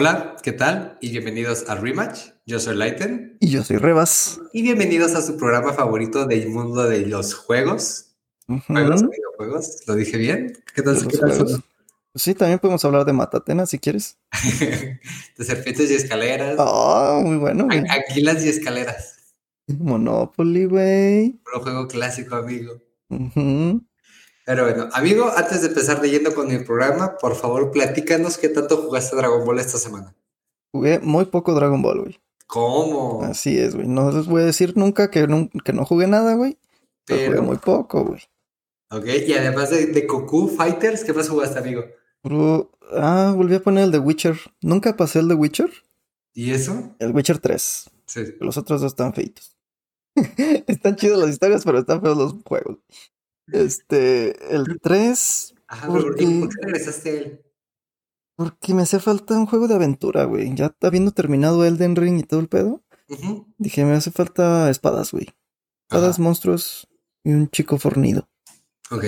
Hola, ¿qué tal? Y bienvenidos a Rematch. Yo soy Lighten. Y yo soy Rebas. Y bienvenidos a su programa favorito del mundo de los juegos. Juegos, videojuegos. ¿Lo dije bien? ¿Qué tal? ¿qué tal sí, también podemos hablar de Matatena si quieres. de serpientes y escaleras. Oh, muy bueno. Güey. Aquilas y escaleras. Monopoly, güey. Un juego clásico, amigo. Pero bueno, amigo, antes de empezar leyendo con mi programa, por favor, platícanos qué tanto jugaste Dragon Ball esta semana. Jugué muy poco Dragon Ball, güey. ¿Cómo? Así es, güey. No les voy a decir nunca que no, que no jugué nada, güey. Pero jugué muy poco, güey. Ok, y además de, de Goku Fighters, ¿qué más jugaste, amigo? ah, volví a poner el de Witcher. Nunca pasé el de Witcher. ¿Y eso? El Witcher 3. Sí. Los otros dos están feitos. están chidos las historias, pero están feos los juegos. Este, el 3. Ajá, porque, ¿por qué regresaste a él? Porque me hace falta un juego de aventura, güey. Ya habiendo terminado Elden Ring y todo el pedo. Dije, me hace falta espadas, güey. Espadas, monstruos y un chico fornido. Ok,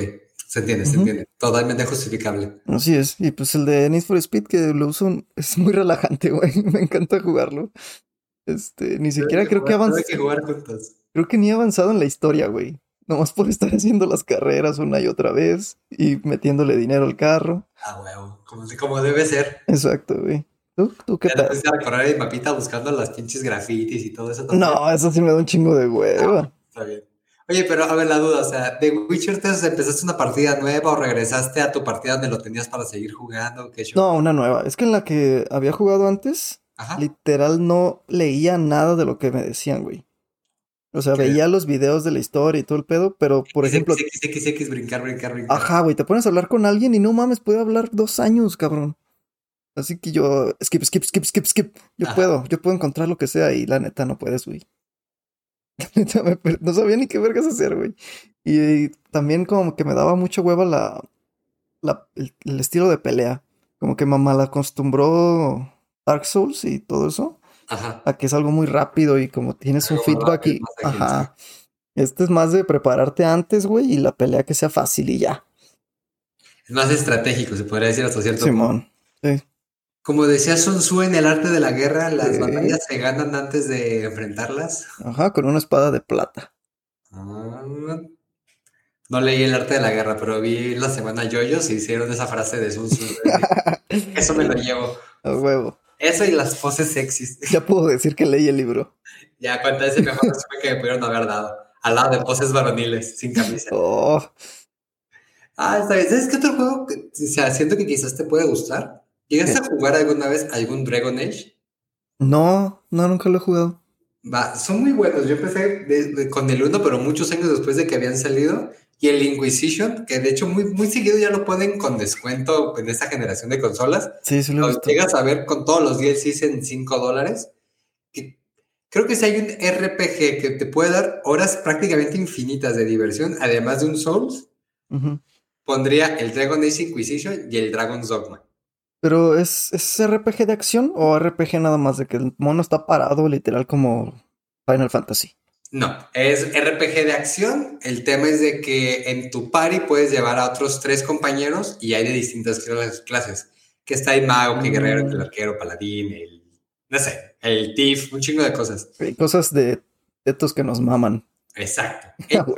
se entiende, se entiende. Totalmente justificable. Así es. Y pues el de Need for Speed que lo uso es muy relajante, güey. Me encanta jugarlo. Este, ni siquiera creo que avanzado. Creo que ni he avanzado en la historia, güey. Nomás por estar haciendo las carreras una y otra vez y metiéndole dinero al carro. Ah, huevo. Como, como debe ser. Exacto, güey. ¿Tú, tú qué tal? De recorrer el mapita buscando las pinches grafitis y todo eso. No, eso sí me da un chingo de huevo. Ah, está bien. Oye, pero a ver la duda, o sea, ¿de Witcher 3 empezaste una partida nueva o regresaste a tu partida donde lo tenías para seguir jugando? ¿Qué no, una nueva. Es que en la que había jugado antes, literal no leía nada de lo que me decían, güey. O sea, veía los videos de la historia y todo el pedo, pero por ejemplo. X, brincar, brincar, brincar. Ajá, güey, te pones a hablar con alguien y no mames, puede hablar dos años, cabrón. Así que yo, skip, skip, skip, skip, skip. Yo puedo, yo puedo encontrar lo que sea y la neta no puedes, güey. La neta no sabía ni qué vergas hacer, güey. Y, también como que me daba mucha hueva la, la el, estilo de pelea. Como que mamá la acostumbró Dark Souls y todo eso. Ajá. a que es algo muy rápido y como tienes un feedback y... Ajá. Este es más de prepararte antes, güey, y la pelea que sea fácil y ya. Es más estratégico, se podría decir hasta cierto Simón, sí. Como decía Sun Tzu en el arte de la guerra, las batallas se ganan antes de enfrentarlas. Ajá, con una espada de plata. Ah, no leí el arte de la guerra, pero vi la semana Yoyos y hicieron esa frase de Sun Tzu. Eso me lo llevo. A huevo. Eso y las poses sexys. Ya puedo decir que leí el libro. Ya, cuenta ese mejor resumen que me pudieron haber dado. Al lado de poses varoniles, sin camisa. Oh. Ah, está bien. ¿Sabes qué otro juego? O sea, siento que quizás te puede gustar. ¿Llegaste a jugar alguna vez algún Dragon Age? No, no, nunca lo he jugado. Va, son muy buenos. Yo empecé con el 1, pero muchos años después de que habían salido. Y el Inquisition, que de hecho muy, muy seguido ya lo ponen con descuento en esta generación de consolas. Sí, sí lo Llegas a ver con todos los DLCs en 5 dólares. Creo que si hay un RPG que te puede dar horas prácticamente infinitas de diversión, además de un Souls, pondría el Dragon Age Inquisition y el Dragon's Dogma. Pero ¿es, ¿es RPG de acción o RPG nada más de que el mono está parado literal como Final Fantasy? No, es RPG de acción. El tema es de que en tu party puedes llevar a otros tres compañeros y hay de distintas clases. Que está el mago, que guerrero, el mm. arquero, paladín, el, no sé, el thief, un chingo de cosas. Hay cosas de estos que nos maman. Exacto.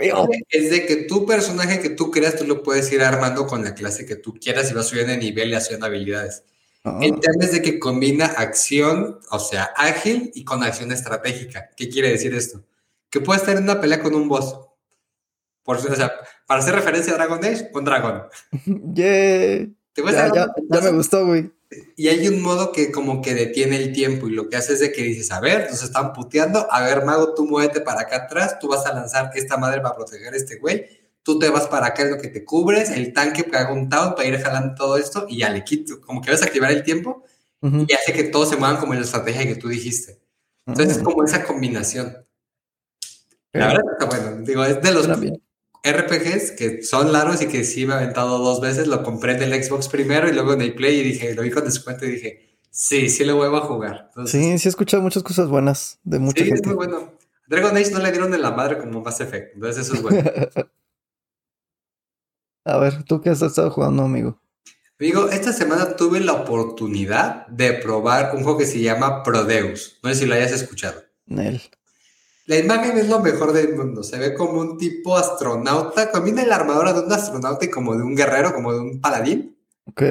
es de que tu personaje que tú creas, tú lo puedes ir armando con la clase que tú quieras y vas subiendo de nivel y haciendo habilidades. Ah. El tema es de que combina acción, o sea, ágil y con acción estratégica. ¿Qué quiere decir esto? Que puede estar en una pelea con un boss. Por, o sea, para hacer referencia a Dragon Age, un dragón. Yeah. ¿Te ya, ya, ya, me gustó, güey. Y hay un modo que como que detiene el tiempo y lo que hace es de que dices, a ver, nos están puteando, a ver, mago, tú muévete para acá atrás, tú vas a lanzar esta madre para proteger a este güey, tú te vas para acá, es lo que te cubres, el tanque haga un taunt para ir jalando todo esto y ya le quito, como que vas a activar el tiempo y hace que todos se muevan como en la estrategia que tú dijiste. Entonces es como esa combinación. La verdad está bueno. Digo, es de los RPGs que son largos y que sí me he aventado dos veces. Lo compré en el Xbox primero y luego en el Play y dije, lo vi con descuento y dije, sí, sí lo vuelvo a jugar. sí, sí he escuchado muchas cosas buenas de mucha sí, es muy bueno. Dragon Age no le dieron de la madre como Mass Effect, entonces eso es bueno. a ver, ¿tú qué has estado jugando, amigo? Amigo, esta semana tuve la oportunidad de probar un juego que se llama Prodeus. No sé si lo hayas escuchado. Nel. La imagen es lo mejor del mundo. Se ve como un tipo astronauta. Combina la armadura de un astronauta y como de un guerrero, como de un paladín. Ok.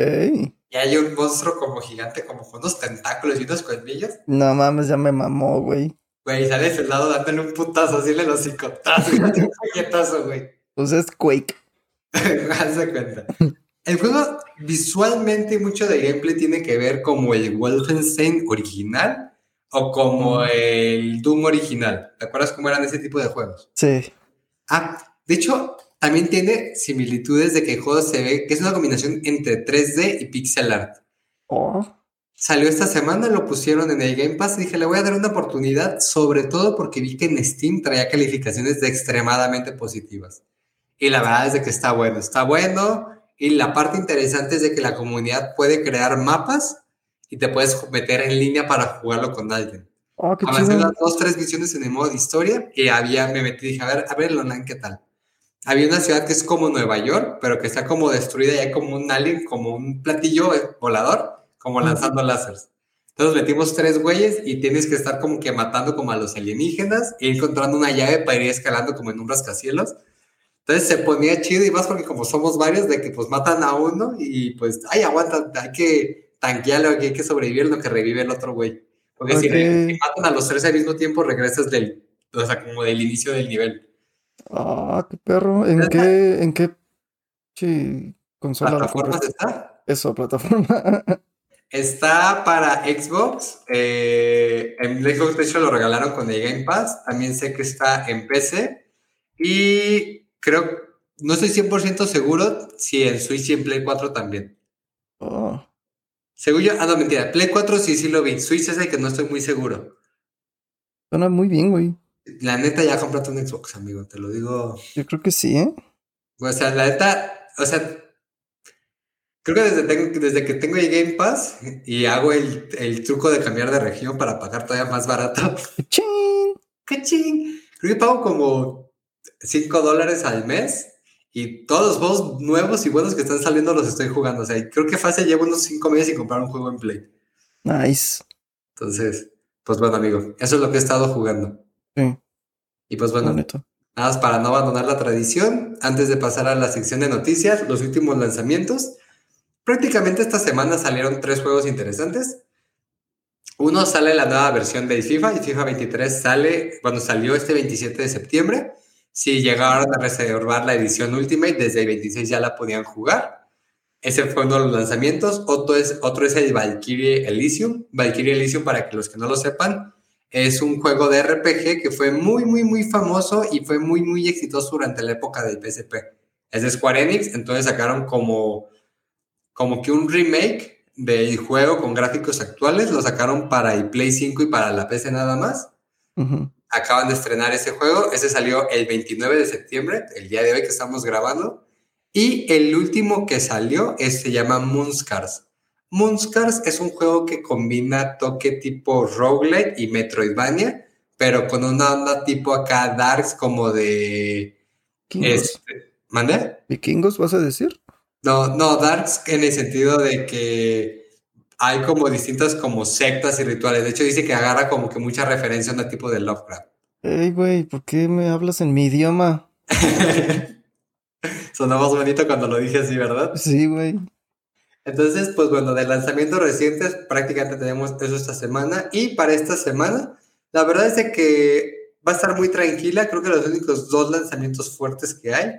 Y hay un monstruo como gigante, como con unos tentáculos y unos colmillos. No mames, ya me mamó, güey. Güey, sale ese lado dándole un putazo, así le los cicotazo, un puñetazo, güey. Pues es Quake. Hazte cuenta. El juego visualmente mucho de gameplay tiene que ver como el Wolfenstein original o como el Doom original. ¿Te acuerdas cómo eran ese tipo de juegos? Sí. Ah, de hecho, también tiene similitudes de que el juego se ve que es una combinación entre 3D y pixel art. Oh. Salió esta semana, lo pusieron en el Game Pass y dije, le voy a dar una oportunidad, sobre todo porque vi que en Steam traía calificaciones de extremadamente positivas. Y la verdad es de que está bueno, está bueno. Y la parte interesante es de que la comunidad puede crear mapas y te puedes meter en línea para jugarlo con alguien. Oh, Avancé las dos, tres misiones en el modo de historia y había, me metí y dije, a ver, a ver el online, ¿qué tal? Había una ciudad que es como Nueva York, pero que está como destruida y hay como un alien, como un platillo eh, volador, como lanzando láseres. Entonces metimos tres güeyes y tienes que estar como que matando como a los alienígenas e encontrando una llave para ir escalando como en un rascacielos. Entonces se ponía chido y más porque como somos varios de que pues matan a uno y pues, ay, aguanta, hay que tanquearlo, aquí hay que sobrevivir lo que revive el otro güey. Porque si, matan a los tres al mismo tiempo, regresas del, o sea, como del inicio del nivel. Ah, qué perro. ¿En qué, en qué chi, consola lo ¿Plataformas corres? está? Eso, plataforma. Está para Xbox. eh, en Xbox, de hecho, lo regalaron con el Game Pass. También sé que está en PC. Y creo, no estoy 100% seguro si en Switch y en Play 4 también. Oh. Según yo, ah, no, mentira. Play 4 sí, sí lo vi. Switch es el que no estoy muy seguro. Suena muy bien, güey. La neta, ya comprate un Xbox, amigo. Te lo digo. Yo creo que sí, ¿eh? O sea, la neta, o sea, creo que desde, tengo- desde que tengo el Game Pass y hago el, el truco de cambiar de región para pagar todavía más barato, ¡Chin! ¡cachín! Creo que pago como 5 dólares al mes y todos los juegos nuevos y buenos que están saliendo los estoy jugando. O sea, creo que fácil llevo unos 5 meses sin comprar un juego en Play. Nice. Entonces, pues bueno, amigo, eso es lo que he estado jugando. Sí, Y pues bueno, bonito. Nada más para no abandonar la tradición, antes de pasar a la sección de noticias, los últimos lanzamientos. Prácticamente esta semana salieron tres juegos interesantes. Uno sale la nueva versión de FIFA, y FIFA 23 sale cuando salió este 27 de septiembre. Si llegaron a reservar la edición Ultimate, desde el 26 ya la podían jugar. Ese fue uno de los lanzamientos. Otro es, otro es el Valkyrie Elysium. Valkyrie Elysium, para que los que no lo sepan, es un juego de RPG que fue muy, muy, muy famoso y fue muy, muy exitoso durante la época del PSP. Es de Square Enix, entonces sacaron como, como que un remake del juego con gráficos actuales, lo sacaron para el Play 5 y para la PC nada más. Acaban de estrenar ese juego, ese salió el 29 de septiembre, el día de hoy que estamos grabando. Y el último que salió es, se llama Moonscars. Moonscars es un juego que combina toque tipo roguelike y Metroidvania, pero con una onda tipo acá darks como de... Vikingos. Este, ¿Mande? ¿Vikingos vas a decir? No, no, darks en el sentido de que hay como distintas como sectas y rituales. De hecho dice que agarra como que mucha referencia a un tipo de Lovecraft. Ey, güey, ¿por qué me hablas en mi idioma? Sonaba más bonito cuando lo dije así, ¿verdad? Sí, güey. Entonces, pues bueno, de lanzamientos recientes prácticamente tenemos eso esta semana. Y para esta semana, la verdad es de que va a estar muy tranquila. Creo que los únicos dos lanzamientos fuertes que hay.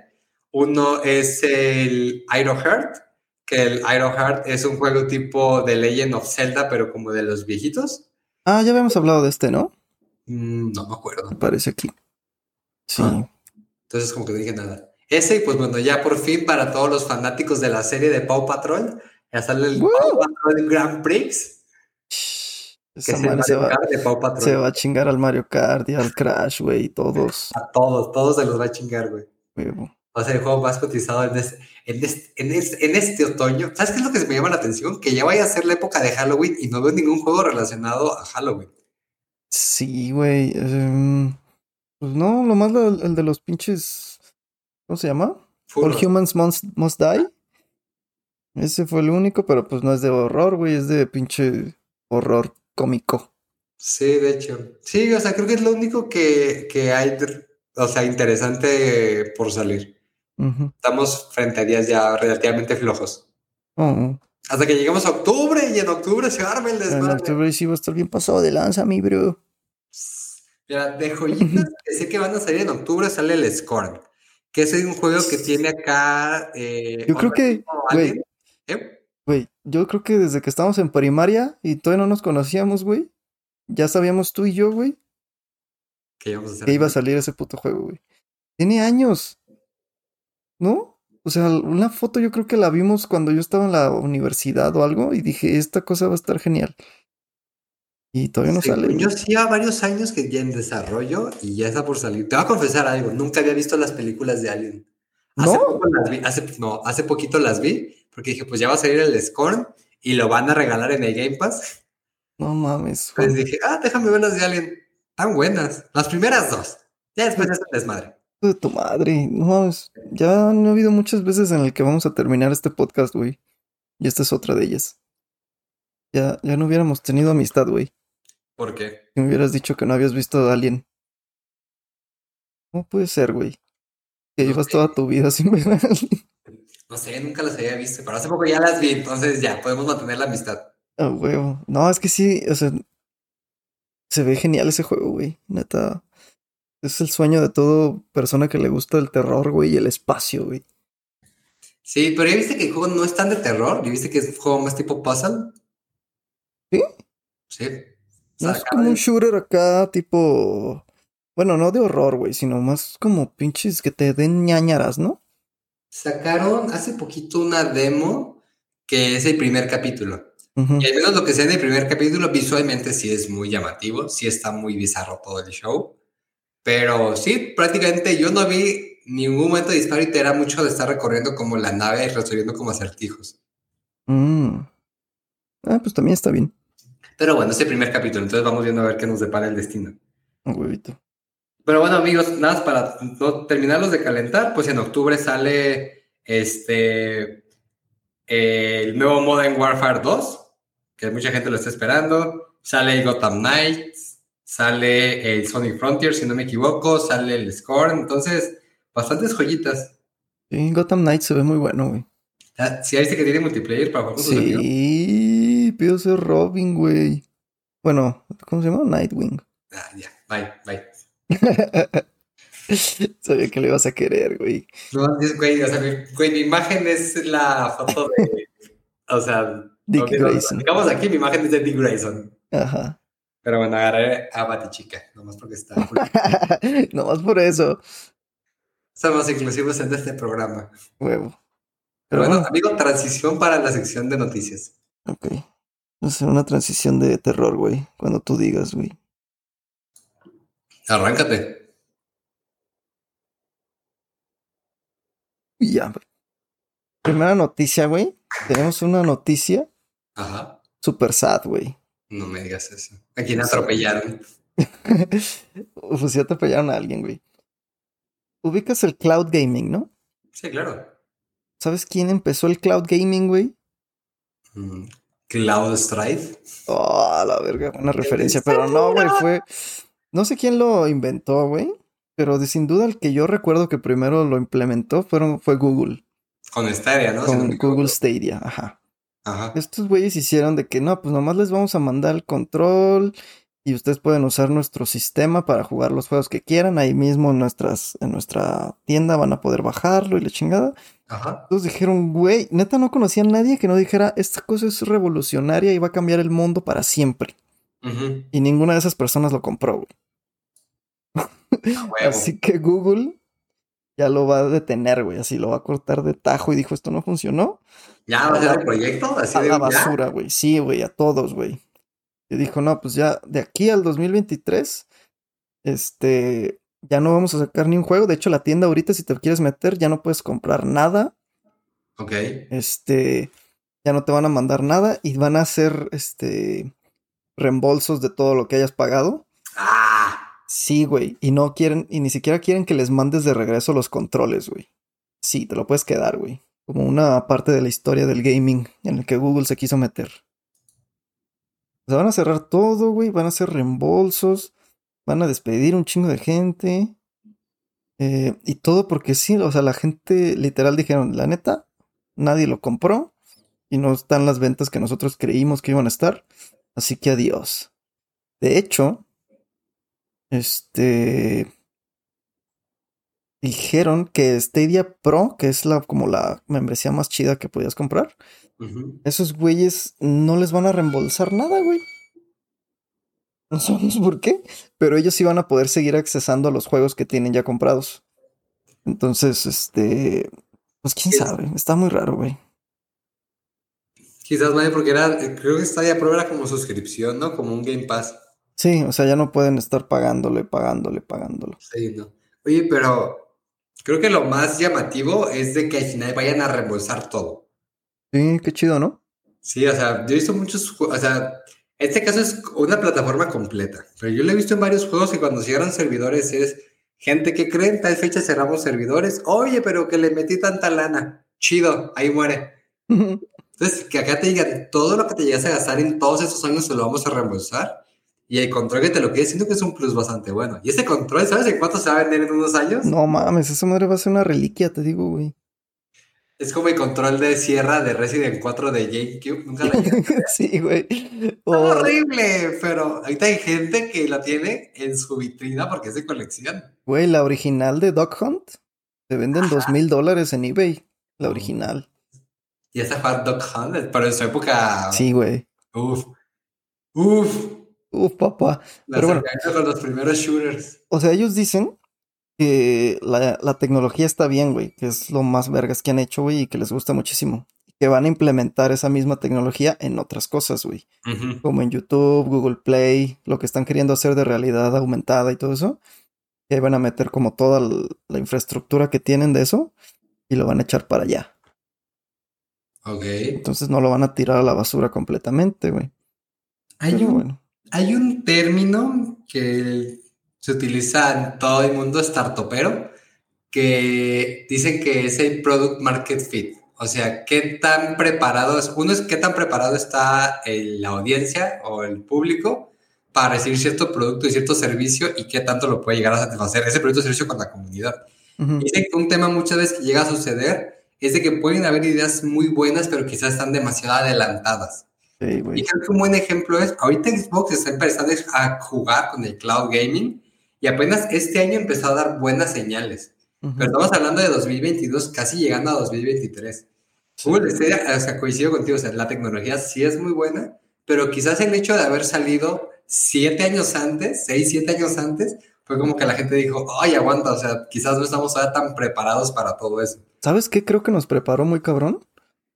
Uno es el Iron Heart, que el Iron Heart es un juego tipo de Legend of Zelda, pero como de los viejitos. Ah, ya habíamos hablado de este, ¿no? Mm, no me acuerdo. Aparece aquí. Sí. Ah. Entonces, como que no dije nada. Ese, y pues bueno, ya por fin para todos los fanáticos de la serie de Paw Patrol, ya sale el ¡Woo! Paw Patrol Grand Prix, que se va, Kart de Paw Patrol. se va a chingar al Mario Kart y al Crash, güey, todos. A todos, todos se los va a chingar, güey. Huevo. Va a ser el juego más cotizado en este, en, este, en, este, en este otoño. ¿Sabes qué es lo que me llama la atención? Que ya vaya a ser la época de Halloween y no veo ningún juego relacionado a Halloween. Sí, güey. em, pues no, lo más lo- el de los pinches. ¿Cómo se llama? All Furros. Humans Must, Must Die. Ese fue el único, pero pues no es de horror, güey, es de pinche horror cómico. Sí, de hecho. Sí, o sea, creo que es lo único que, que hay, o sea, interesante por salir. Estamos frente a días ya relativamente flojos. Hasta que lleguemos a octubre y en octubre se arma el en desmadre. octubre sí va a estar bien pasado de lanza, mi bro. Mira, de joyitas que sé que van a salir en octubre sale el Scorn, que es un juego que tiene acá. eh, Yo creo que, güey. ¿Eh? güey, yo creo que desde que estábamos en primaria y todavía no nos conocíamos, güey, ya sabíamos tú y yo, güey, Que íbamos a hacer. que iba a salir ese puto juego, güey. Tiene años, ¿no? O sea, una foto yo creo que la vimos cuando yo estaba en la universidad o algo y dije, esta cosa va a estar genial. Y todavía no Según sale. Yo sí, a varios años que ya en desarrollo y ya está por salir. Te voy a confesar algo, nunca había visto las películas de Alien. Hace ¿No? poco las vi, hace, no, hace poquito las vi, porque dije, pues ya va a salir el Scorn y lo van a regalar en el Game Pass. No mames. Pues dije, ah, déjame ver las de Alien. Tan buenas. Las primeras dos. Ya después es el desmadre. De tu madre. No mames. Ya no ha habido muchas veces en el que vamos a terminar este podcast, güey. Y esta es otra de ellas. Ya, ya no hubiéramos tenido amistad, güey. ¿Por qué? Si me hubieras dicho que no habías visto a Alien. ¿Cómo puede ser, güey? Que llevas toda tu vida sin ver a Alien. No sé, nunca las había visto, pero hace poco ya las vi, entonces ya podemos mantener la amistad. Ah, huevo. No, es que sí, o sea, se ve genial ese juego, güey. Neta. Es el sueño de todo persona que le gusta el terror, güey, y el espacio, güey. Sí, pero ya viste que el juego no es tan de terror, ya viste que es un juego más tipo puzzle. ¿Sí? Sí. No es como un shooter acá, tipo. Bueno, no de horror, güey, sino más como pinches que te den ñañaras, ¿no? Sacaron hace poquito una demo que es el primer capítulo. Y al menos lo que sé en el primer capítulo, visualmente sí es muy llamativo, sí está muy bizarro todo el show. Pero sí, prácticamente yo no vi ningún momento de disparo y te era mucho de estar recorriendo como la nave y resolviendo como acertijos. Mm. Ah, pues también está bien. Pero bueno, es el primer capítulo, entonces vamos viendo a ver qué nos depara el destino. Un huevito. Pero bueno, amigos, nada más para no terminarlos de calentar, pues en octubre sale este el nuevo Modern Warfare 2, que mucha gente lo está esperando. Sale el Gotham Knights, sale el Sonic Frontier, si no me equivoco, sale el Scorn, entonces bastantes joyitas. Sí, Gotham Knights se ve muy bueno, güey. Ah, Si viste que tiene multiplayer para jugar con tus amigos. Sí, pido ser Robin, güey. Bueno, ¿cómo se llama? Nightwing. Ah, ya, bye, bye. Sabía que le ibas a querer, güey. No, güey, o sea, mi, güey, mi imagen es la foto de, o sea, Dick Grayson. Digamos aquí, mi imagen es de Dick Grayson. Ajá. Pero bueno, agarré a Batichica, nomás porque está. Nomás por eso. Somos exclusivos en este programa. Huevo. Pero Pero bueno, bueno, amigo, transición para la sección de noticias. ok. Va a ser una transición de terror, güey. Cuando tú digas, güey. Arráncate. Ya, güey. Primera noticia, güey. Tenemos una noticia Ajá. super sad, güey. No me digas eso. ¿A quién atropellaron? pues ya te apoyaron a alguien, güey. Ubicas el cloud gaming, ¿no? Sí, claro. ¿Sabes quién empezó el cloud gaming, güey? Mm, Cloud Strife. Oh, la verga, buena referencia, pero no, güey, fue. No sé quién lo inventó, güey. Pero de sin duda el que yo recuerdo que primero lo implementó fueron, fue Google. Con Stadia, ¿no? Con. Google Stadia, ajá. Ajá. Estos güeyes hicieron de que no, pues nomás les vamos a mandar el control y ustedes pueden usar nuestro sistema para jugar los juegos que quieran. Ahí mismo en, nuestras, en nuestra tienda van a poder bajarlo y la chingada. Ajá. Entonces dijeron, güey, neta no conocía a nadie que no dijera, esta cosa es revolucionaria y va a cambiar el mundo para siempre. Y ninguna de esas personas lo compró, güey. Así que Google ya lo va a detener, güey. Así lo va a cortar de tajo y dijo, esto no funcionó. ¿Ya va a ser el proyecto? Así A de la basura, güey. Sí, güey, a todos, güey. Y dijo, no, pues ya de aquí al 2023, este, ya no vamos a sacar ni un juego. De hecho, la tienda ahorita, si te quieres meter, ya no puedes comprar nada. Ok. Este, ya no te van a mandar nada y van a hacer, este, reembolsos de todo lo que hayas pagado. Ah. Sí, güey. Y no quieren, y ni siquiera quieren que les mandes de regreso los controles, güey. Sí, te lo puedes quedar, güey. como una parte de la historia del gaming en el que Google se quiso meter. Se van a cerrar todo, güey, van a hacer reembolsos, van a despedir un chingo de gente. Eh, y todo porque sí, o sea, la gente literal dijeron, la neta, nadie lo compró y no están las ventas que nosotros creímos que iban a estar. Así que adiós. De hecho, este dijeron que Stadia Pro, que es la como la membresía más chida que podías comprar, esos güeyes no les van a reembolsar nada, güey. No sabemos por qué, pero ellos sí van a poder seguir accesando a los juegos que tienen ya comprados. Entonces, este, pues quién sabe, está muy raro, güey. Quizás, madre, porque era, creo que Stadia Pro era como suscripción, ¿no? Como un Game Pass. Sí, o sea, ya no pueden estar pagándole, pagándole, pagándolo. Sí, no. Oye, pero creo que lo más llamativo es de que al final vayan a reembolsar todo. Sí, qué chido, ¿no? Sí, o sea, yo he visto muchos, o sea, este caso es una plataforma completa, pero yo lo he visto en varios juegos y cuando cierran servidores es gente que cree en tal fecha cerramos servidores, oye, pero que le metí tanta lana, chido, ahí muere. Entonces, que acá te digan todo lo que te llegas a gastar en todos esos años se lo vamos a reembolsar y el control que te lo quede siento que es un plus bastante bueno. Y este control, ¿sabes en cuánto se va a vender en unos años? No mames, esa madre va a ser una reliquia, te digo, güey. Es como el control de sierra de Resident 4 de GameCube. Nunca la Sí, güey. Horrible, pero ahorita hay gente que la tiene en su vitrina porque es de colección. Güey, la original de Dog Hunt se vende en dos mil dólares en eBay. La original. Y esa fue Dog Hunt, pero en su época. Sí, güey. Uf. Uf. Uf, papá. pero bueno, con los primeros shooters. O sea, ellos dicen que la, tecnología está bien, güey, que es lo más vergas que han hecho, güey, y que les gusta muchísimo. Que van a implementar esa misma tecnología en otras cosas, güey. Como en YouTube, Google Play, lo que están queriendo hacer de realidad aumentada y todo eso. Y ahí van a meter como toda la infraestructura que tienen de eso y lo van a echar para allá. Ok. Entonces no lo van a tirar a la basura completamente, güey. Hay, un, hay un término que se utiliza en todo el mundo startupero, que dicen que es el product market fit. O sea, qué tan preparado es, uno es qué tan preparado está la audiencia o el público para recibir cierto producto y cierto servicio y qué tanto lo puede llegar a satisfacer ese producto o servicio con la comunidad. Dicen que un tema muchas veces que llega a suceder es de que pueden haber ideas muy buenas, pero quizás están demasiado adelantadas. Y creo que un buen ejemplo es, ahorita Xbox está empezando a jugar con el cloud gaming y apenas este año empezó a dar buenas señales. Pero estamos hablando de 2022, casi llegando a 2023. Google Stadia, o sea, coincido contigo, o sea, la tecnología sí es muy buena, pero quizás el hecho de haber salido siete años antes, seis, siete años antes, fue como que la gente dijo, ay, aguanta, o sea, quizás no estamos todavía tan preparados para todo eso. ¿Sabes qué creo que nos preparó muy cabrón?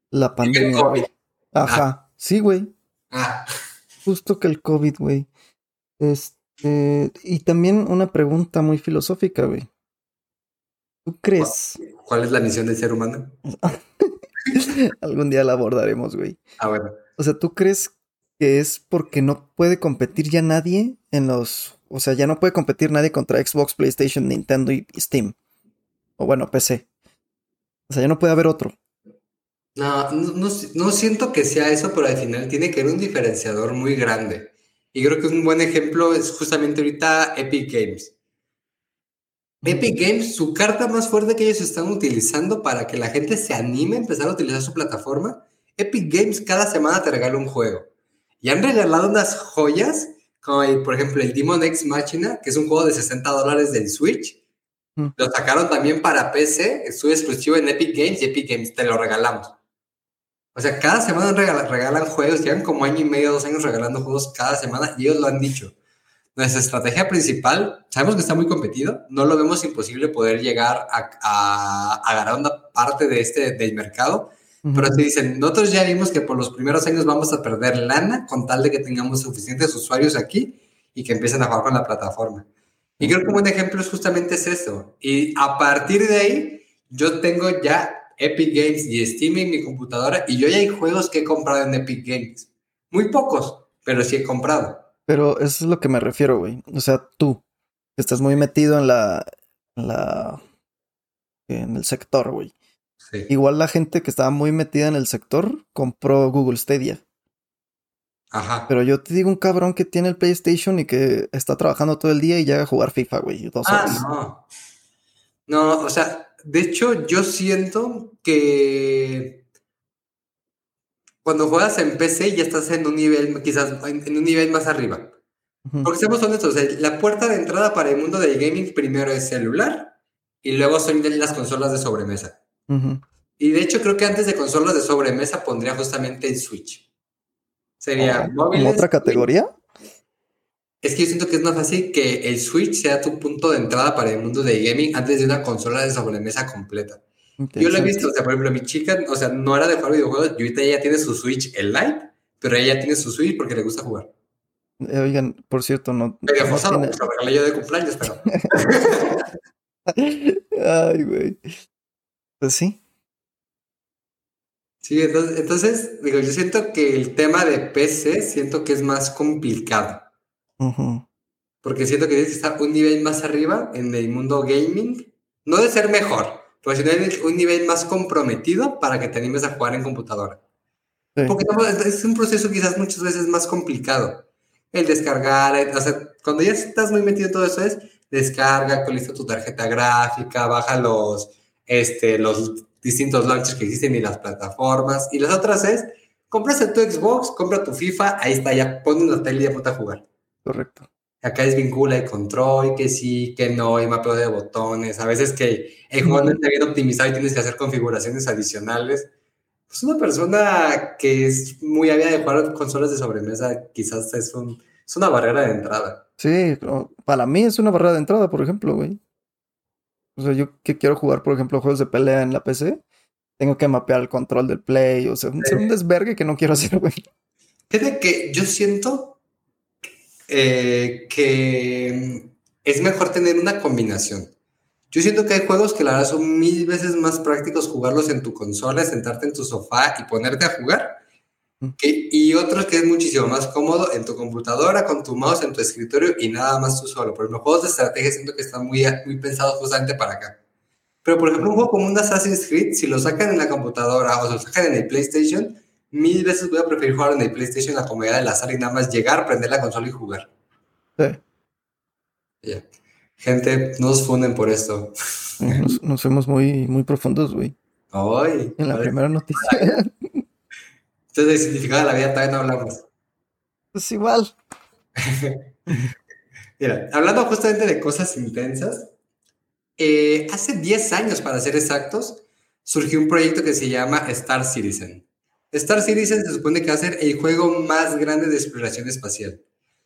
La pandemia. Ajá, ah. Sí, güey. Ah. Justo que el COVID, güey. Este y también una pregunta muy filosófica, güey. ¿Tú crees? ¿Cuál es la misión del ser humano? Algún día la abordaremos, güey. Ah, bueno. O sea, ¿tú crees que es porque no puede competir ya nadie en los... O sea, ya no puede competir nadie contra Xbox, PlayStation, Nintendo y Steam. O bueno, PC. O sea, ya no puede haber otro. No, no, no siento que sea eso, pero al final tiene que haber un diferenciador muy grande. Y creo que un buen ejemplo es justamente ahorita Epic Games. Epic Games, su carta más fuerte que ellos están utilizando para que la gente se anime a empezar a utilizar su plataforma, Epic Games cada semana te regala un juego. Y han regalado unas joyas, como por ejemplo el Demon X Machina, que es un juego de 60 dólares del Switch. Mm. Lo sacaron también para PC, estuvo exclusivo en Epic Games y Epic Games te lo regalamos. O sea, cada semana regalan, juegos, llevan como año y medio, dos años regalando juegos cada semana y ellos lo han dicho. Nuestra estrategia principal, sabemos que está muy competido, no lo vemos imposible poder llegar a, a, ganar una parte de este del mercado, pero te dicen, nosotros ya vimos que por los primeros años vamos a perder lana con tal de que tengamos suficientes usuarios aquí y que empiecen a jugar con la plataforma. Y creo que un buen ejemplo es justamente es eso. Y a partir de ahí, yo tengo ya Epic Games y Steam en mi computadora y yo ya hay juegos que he comprado en Epic Games. Muy pocos, pero sí he comprado. Pero eso es lo que me refiero, güey. O sea, tú, estás muy metido en la, en la, en el sector, güey. Sí. Igual la gente que estaba muy metida en el sector compró Google Stadia. Ajá. Pero yo te digo un cabrón que tiene el PlayStation y que está trabajando todo el día y llega a jugar FIFA, güey. Dos Ah, horas. no. No, o sea, de hecho, yo siento que cuando juegas en PC ya estás en un nivel, quizás en, en un nivel más arriba. Porque seamos honestos, la puerta de entrada para el mundo del gaming primero es celular y luego son las consolas de sobremesa. Y de hecho, creo que antes de consolas de sobremesa pondría justamente el Switch. Sería ¿Como móviles. otra categoría? Es que yo siento que es más fácil que el Switch sea tu punto de entrada para el mundo del gaming antes de una consola de sobremesa completa. Yo lo he visto, o sea, por ejemplo, mi chica, o sea, no era de jugar videojuegos, y ahorita ella tiene su Switch, el Lite, pero ella tiene su Switch porque le gusta jugar. Eh, Oigan, por cierto, no. Medio no forzado, tiene- lo regalé yo de cumpleaños, pero... Ay, güey. Pues sí. Sí, entonces, entonces, digo, yo siento que el tema de PC, siento que es más complicado, Ujú. porque siento que tienes que estar un nivel más arriba en el mundo gaming, no de ser mejor, pero sino un nivel más comprometido para que te animes a jugar en computadora. Sí. Porque es un proceso quizás muchas veces más complicado. El descargar, el- o sea, cuando ya estás muy metido en todo eso es descarga, actualiza tu tarjeta gráfica, baja los, este, los distintos launchers que existen y las plataformas. Y las otras es, compras tu Xbox, compra tu FIFA, ahí está, ya pon una tele y ya ponte a jugar. Correcto. Acá es vincula el control, que sí, que no, y mapeo de botones. A veces que el juego no está bien optimizado y tienes que hacer configuraciones adicionales. Pues una persona que es muy ávida de jugar consolas de sobremesa, quizás es, un, es una barrera de entrada. Sí, para mí es una barrera de entrada, por ejemplo, güey. O sea, yo que quiero jugar, por ejemplo, juegos de pelea en la PC, tengo que mapear el control del play, o sea, un, un desvergue que no quiero hacer, güey. Fíjate que yo siento eh, que es mejor tener una combinación. Yo siento que hay juegos que la verdad son mil veces más prácticos jugarlos en tu consola, sentarte en tu sofá y ponerte a jugar, que- y otros que es muchísimo más cómodo en tu computadora, con tu mouse, en tu escritorio y nada más tú solo. Por ejemplo, juegos de estrategia siento que están muy, muy pensados justamente para acá. Pero, por ejemplo, un juego como un Assassin's Creed, si lo sacan en la computadora o se lo sacan en el PlayStation, mil veces voy a preferir jugar en el PlayStation en la comodidad de la sala y nada más llegar, prender la consola y jugar. Sí. Gente, no nos funden por esto. Nos, nos fuimos muy, muy profundos, güey. Ay, En la primera noticia. Entonces, del significado de la vida todavía no hablamos. pues igual. Mira, hablando justamente de cosas intensas, eh, hace 10 años, para ser exactos, surgió un proyecto que se llama Star Citizen. Star Citizen se supone que va a ser el juego más grande de exploración espacial.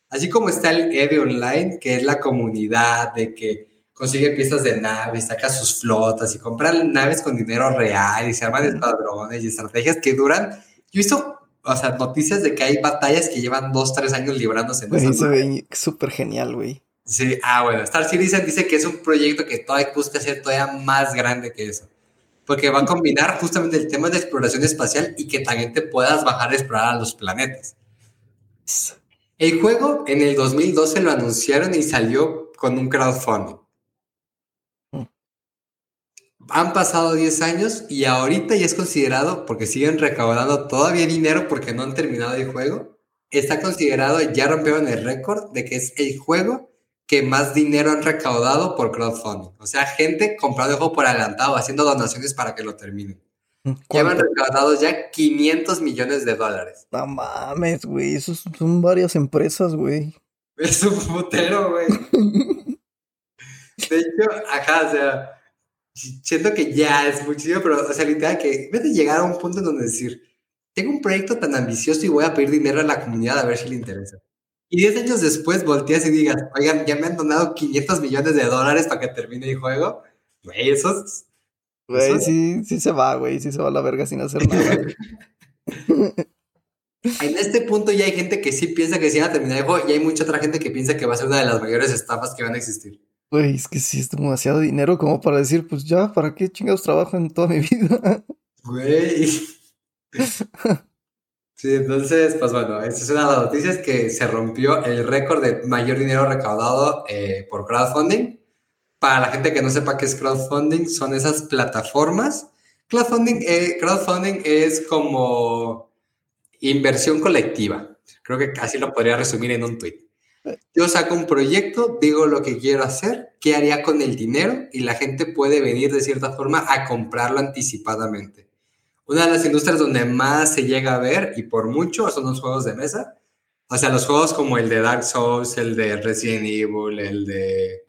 Así como está el EVE Online, que es la comunidad de que consigue piezas de naves, saca sus flotas y compran naves con dinero real y se arman escuadrones y estrategias que duran. Yo he visto, o sea, noticias de que hay batallas que llevan dos, tres años librándose en se ve súper genial, güey. Sí, ah, bueno, Star Citizen dice que es un proyecto que todavía busca ser todavía más grande que eso. Porque va a combinar justamente el tema de exploración espacial y que también te puedas bajar a explorar a los planetas. El juego en el 2012 lo anunciaron y salió con un crowdfunding. Han pasado 10 años y ahorita ya es considerado, porque siguen recaudando todavía dinero porque no han terminado el juego, está considerado, ya rompieron el récord de que es el juego que más dinero han recaudado por crowdfunding. O sea, gente comprando el juego por adelantado, haciendo donaciones para que lo terminen. Llevan recaudados ya 500 millones de dólares. No mames, güey. Esos son varias empresas, güey. Es un putero, güey. De hecho, ajá, o sea, siento que ya es muchísimo, pero, o sea, literal, que en vez de llegar a un punto en donde decir, tengo un proyecto tan ambicioso y voy a pedir dinero a la comunidad a ver si le interesa. Y 10 años después volteas y digas, oigan, ya me han donado 500 millones de dólares para que termine el juego. Güey, eso es... Güey, sí, sí se va, güey. Sí se va a la verga sin hacer nada. En este punto ya hay gente que sí piensa que sí va a terminar el juego y hay mucha otra gente que piensa que va a ser una de las mayores estafas que van a existir. Güey, es que sí es demasiado dinero como para decir, pues ya, ¿para qué chingados trabajo en toda mi vida? Güey. Sí, entonces, pues bueno, esta es una de las noticias que se rompió el récord de mayor dinero recaudado eh, por crowdfunding. Para la gente que no sepa qué es crowdfunding, son esas plataformas Crowdfunding, eh, crowdfunding es como inversión colectiva. Creo que casi lo podría resumir en un tweet. Yo saco un proyecto, digo lo que quiero hacer, qué haría con el dinero y la gente puede venir de cierta forma a comprarlo anticipadamente. Una de las industrias donde más se llega a ver, y por mucho, son los juegos de mesa. O sea, los juegos como el de Dark Souls, el de Resident Evil, el de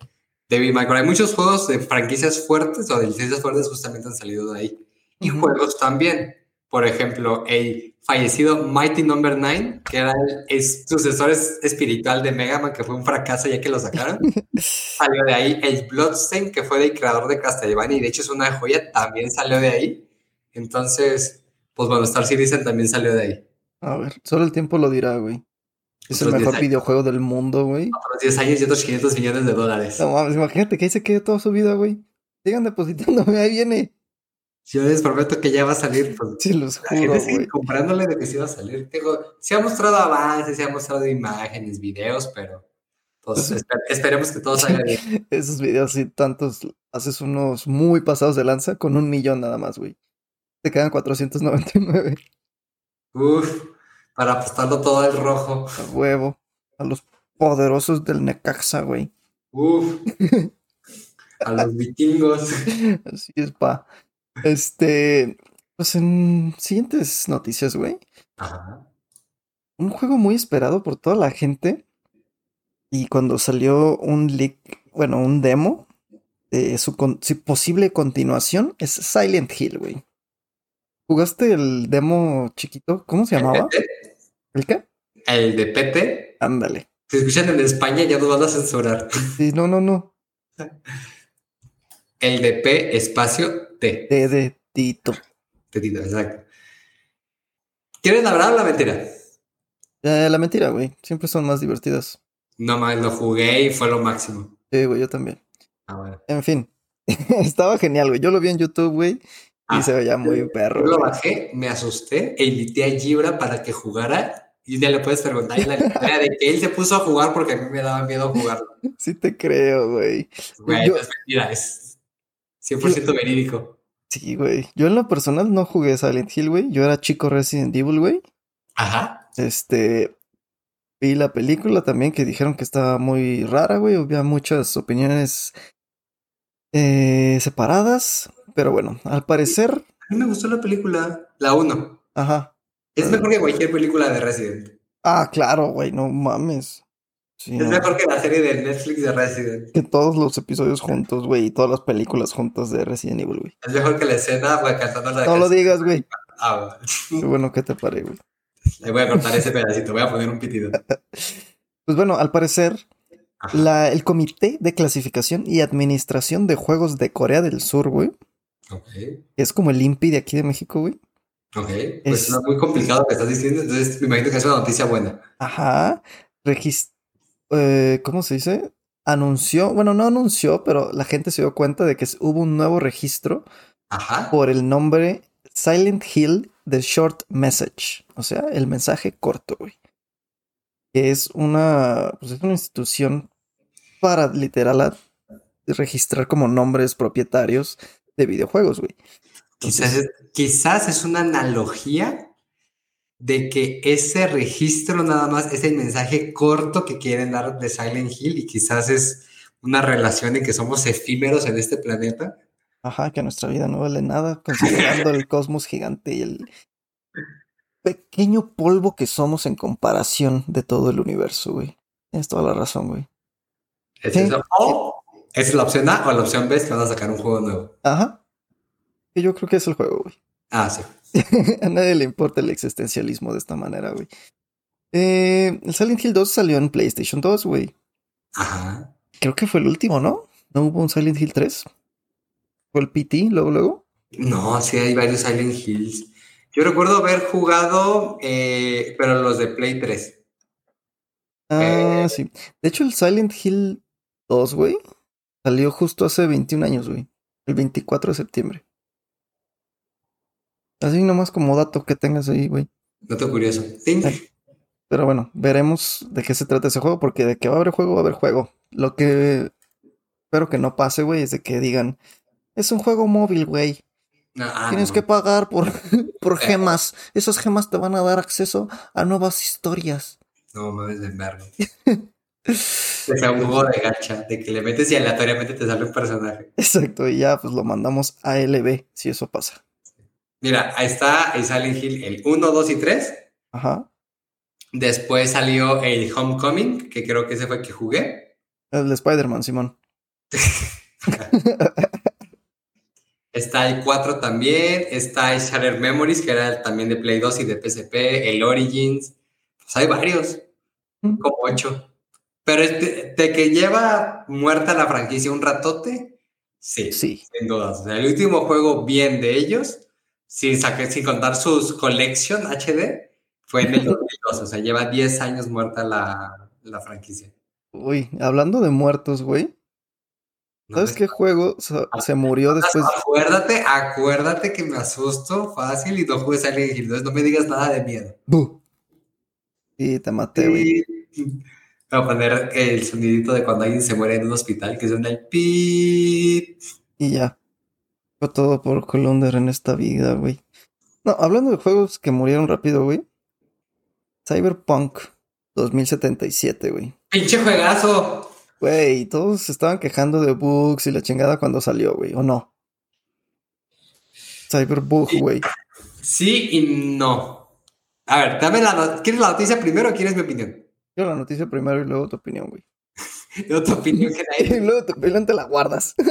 David May Hay muchos juegos de franquicias fuertes o de licencias fuertes justamente han salido de ahí. Y juegos también. Por ejemplo, el fallecido Mighty Number no. 9, que era el sucesor espiritual de Mega Man, que fue un fracaso ya que lo sacaron. salió de ahí. El Bloodstain, que fue del creador de Castlevania, y de hecho es una joya, también salió de ahí. Entonces, pues bueno, Star Citizen también salió de ahí. A ver, solo el tiempo lo dirá, güey. Es el mejor videojuego del mundo, güey. Otros 10 años y otros 500 millones de dólares. No mames, imagínate que ahí se quede toda su vida, güey. Sigan depositándome, ahí viene. Yo les prometo que ya va a salir. Pues, sí, los juro, comprándole de que sí va a salir. Tengo, se ha mostrado avances, se ha mostrado imágenes, videos, pero pues, esperemos que todo salga bien. Esos videos, sí, tantos, haces unos muy pasados de lanza con un millón nada más, güey. Te quedan 499. Uf, para apostarlo todo al rojo. A huevo. A los poderosos del Necaxa, güey. Uf. a los vikingos. Así es, pa. Este, pues en siguientes noticias, güey. Ajá. Un juego muy esperado por toda la gente. Y cuando salió un leak, bueno, un demo de su, posible continuación, es Silent Hill, güey. ¿Jugaste el demo chiquito? ¿Cómo se llamaba? ¿El, qué? El de Pepe. Ándale. Si escuchan en España, ya nos van a censurar. Sí, no, no, no. El de P espacio T. T de Tito. Tito, exacto. ¿Quieren la verdad o la mentira? Eh, la mentira, güey. Siempre son más divertidas. No más, lo jugué y fue lo máximo. Sí, güey, yo también. Ah, bueno. En fin. Estaba genial, güey. Yo lo vi en YouTube, güey. Y se veía muy perro. Yo lo bajé, me asusté e invité a Gibra para que jugara. Y ya le puedes preguntar la idea de que él se puso a jugar porque a mí me daba miedo jugarlo. Sí te creo, güey. Güey, no es mentira, es 100% verídico. Sí, güey. Yo en lo personal no jugué Silent Hill, güey. Yo era chico Resident Evil, güey. Ajá. Este. Vi la película también que dijeron que estaba muy rara, güey. Había muchas opiniones eh, separadas. Pero bueno, al parecer. A mí me gustó la película. La 1. Ajá. Es mejor que cualquier película de Resident. Ah, claro, güey. No mames es mejor que la serie de Netflix de Resident. Que todos los episodios juntos, güey, y todas las películas juntas de Resident Evil, güey. Es mejor que la escena, güey, cantando la No lo digas, güey. Ah, Qué bueno que te paré, güey. Le voy a cortar ese pedacito, voy a poner un pitido. pues bueno, al parecer, la, el Comité de Clasificación y Administración de Juegos de Corea del Sur, güey. Es como el INPI de aquí de México, güey. Ok, pues es muy complicado lo que estás diciendo, entonces me imagino que es una noticia buena. Ajá. Regist eh, ¿cómo se dice? Anunció, bueno, no anunció, pero la gente se dio cuenta de que hubo un nuevo registro por el nombre Silent Hill The Short Message, o sea, el mensaje corto, güey. Que es una, pues es una institución para literal registrar como nombres propietarios de videojuegos, güey. Quizás, quizás es una analogía de que ese registro nada más es el mensaje corto que quieren dar de Silent Hill y quizás es una relación en que somos efímeros en este planeta. Ajá, que nuestra vida no vale nada considerando el cosmos gigante y el pequeño polvo que somos en comparación de todo el universo, güey. Tienes toda la razón, güey. ¿Es, O, ¿Es la opción A o la opción B es que van a sacar un juego nuevo? Ajá. Yo creo que es el juego, güey. Ah, sí. a nadie le importa el existencialismo de esta manera, güey. Eh, el Silent Hill 2 salió en PlayStation 2, güey. Ajá. Creo que fue el último, ¿no? ¿No hubo un Silent Hill 3? ¿Fue el PT luego, luego? No, sí hay varios Silent Hills. Yo recuerdo haber jugado, eh, pero los de Play 3. Ah, eh, sí. De hecho, el Silent Hill 2, güey, salió justo hace 21 años, güey. El 24 de septiembre. Así nomás como dato que tengas ahí, güey. Dato curioso. Pero bueno, veremos de qué se trata ese juego, porque de que va a haber juego, va a haber juego. Lo que espero que no pase, güey, es de que digan, es un juego móvil, güey. Ah, Tienes no. que pagar por, por gemas. Esas gemas te van a dar acceso a nuevas historias. No mames de verga. Que sea un juego de gacha, de que le metes y aleatoriamente te sale un personaje. Exacto, y ya pues lo mandamos a LB, si eso pasa. Mira, ahí está el Silent Hill, el 1, 2 y 3. Ajá. Después salió el Homecoming, que creo que ese fue el que jugué. El de Spider-Man, Simón. Está el 4 también. Está el Shattered Memories, que era también de Play 2 y de PSP. El Origins. Pues hay varios, como 8. Pero este, de que lleva muerta la franquicia un ratote, sí, Sí. sin dudas. O sea, el último juego bien de ellos, sin, saque- sin contar sus Collection HD, fue en el 2002. O sea, lleva 10 años muerta la, la franquicia. Uy, hablando de muertos, güey. ¿No ¿Sabes qué juego se, se murió después? Acuérdate, acuérdate que me asusto fácil y no jugué Silent Hill. Entonces no me digas nada de miedo. ¡Bu! Sí, te maté, güey. Voy a poner el sonidito de cuando alguien se muere en un hospital, que suena el pip. Y ya. Fue todo por Colunder en esta vida, güey. No, hablando de juegos que murieron rápido, güey. Cyberpunk 2077, güey. ¡Pinche juegazo! Güey, todos se estaban quejando de bugs y la chingada cuando salió, güey, ¿o no? Cyberbug, Sí. güey. Sí y no. A ver, dame la ¿Quieres la noticia primero o quieres mi opinión? Yo la noticia primero y luego tu opinión, güey. Yo tu opinión que Y luego tu opinión te la guardas.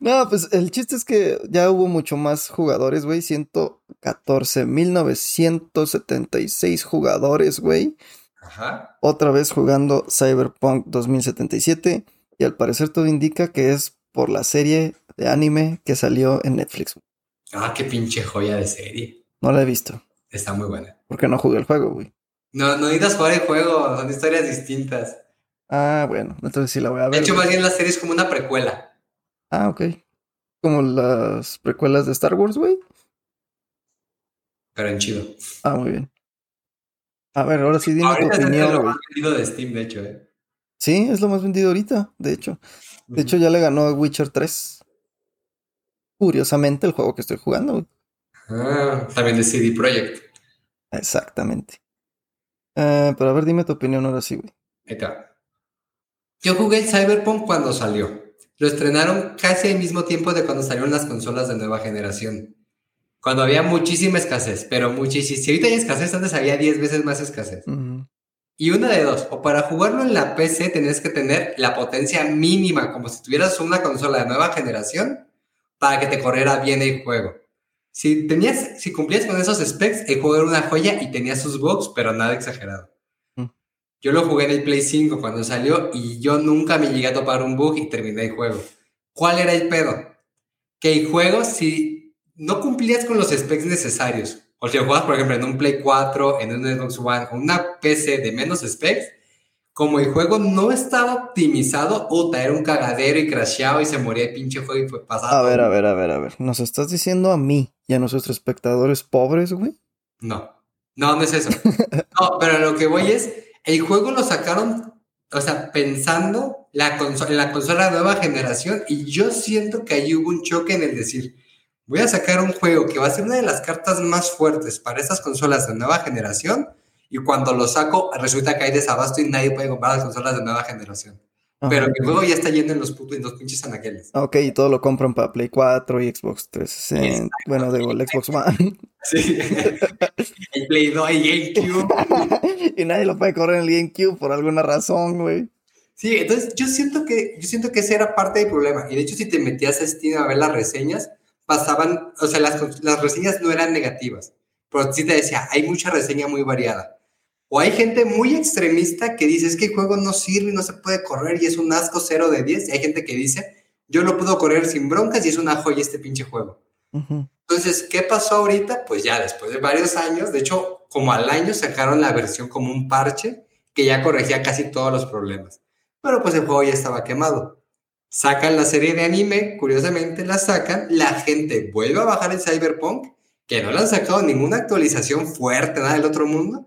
No, pues el chiste es que ya hubo mucho más jugadores, güey. 114.976 jugadores, güey. Ajá. Otra vez jugando Cyberpunk 2077. Y al parecer todo indica que es por la serie de anime que salió en Netflix. Ah, qué pinche joya de serie. No la he visto. Está muy buena. Porque no jugué el juego, güey. No, no necesitas jugar el juego, son historias distintas. Ah, bueno. Entonces sí la voy a De ver. hecho, güey. más bien la serie es como una precuela. Ah, ok. Como las precuelas de Star Wars, güey. Pero en chido. Ah, muy bien. A ver, ahora sí dime tu Ahorita es de opinión, lo güey. más vendido de Steam, de hecho, ¿eh? Sí, es lo más vendido ahorita, de hecho. De hecho, ya le ganó a Witcher 3. Curiosamente, el juego que estoy jugando, güey. Ah, también de CD Projekt. Exactamente. Eh, pero a ver, dime tu opinión ahora sí, güey. Ahí. Yo jugué el Cyberpunk cuando salió. Lo estrenaron casi al mismo tiempo de cuando salieron las consolas de nueva generación. Cuando había muchísima escasez, pero muchísima. Si ahorita hay escasez, antes había 10 veces más escasez. Y una de dos, o para jugarlo en la PC tenías que tener la potencia mínima, como si tuvieras una consola de nueva generación, para que te corriera bien el juego. Si tenías, si cumplías con esos specs, el juego era una joya y tenía sus bugs, pero nada exagerado. Mm. Yo lo jugué en el Play 5 cuando salió y yo nunca me llegué a topar un bug y terminé el juego. ¿Cuál era el pedo? Que el juego, si no cumplías con los specs necesarios, o si lo jugabas, por ejemplo, en un Play 4, en un Xbox One, o una PC de menos specs, como el juego no estaba optimizado, puta, era un cagadero y crasheado y se moría el pinche juego y fue pasado. A ver, a ver, a ver, a ver. ¿Nos estás diciendo a mí y a nuestros espectadores pobres, güey? No, no, no es eso. No, pero lo que voy es, el juego lo sacaron, o sea, pensando la en la consola de nueva generación y yo siento que ahí hubo un choque en el decir, voy a sacar un juego que va a ser una de las cartas más fuertes para estas consolas de nueva generación y cuando lo saco resulta que hay desabasto y nadie puede comprar las consolas de nueva generación. Ajá. Pero el juego ya está yendo en los, putos, en los pinches anaqueles. Ok, y todo lo compran para Play 4 y Xbox 360. Bueno, digo, el Xbox One. Sí. el Play 2 y GameCube. y nadie lo puede correr en el GameCube por alguna razón, güey. Sí, entonces yo siento que yo siento que ese era parte del problema. Y de hecho, si te metías a Steam a ver las reseñas, pasaban, o sea, las, las reseñas no eran negativas, pero sí te decía, hay mucha reseña muy variada. O hay gente muy extremista que dice, es que el juego no sirve y no se puede correr y es un asco 0 de 10. Y hay gente que dice, yo lo puedo correr sin broncas y es una joya este pinche juego. Entonces, ¿qué pasó ahorita? Pues ya después de varios años, de hecho, como al año sacaron la versión como un parche que ya corregía casi todos los problemas. Pero pues el juego ya estaba quemado. Sacan la serie de anime, curiosamente la sacan, la gente vuelve a bajar el Cyberpunk, que no le han sacado ninguna actualización fuerte, nada del otro mundo.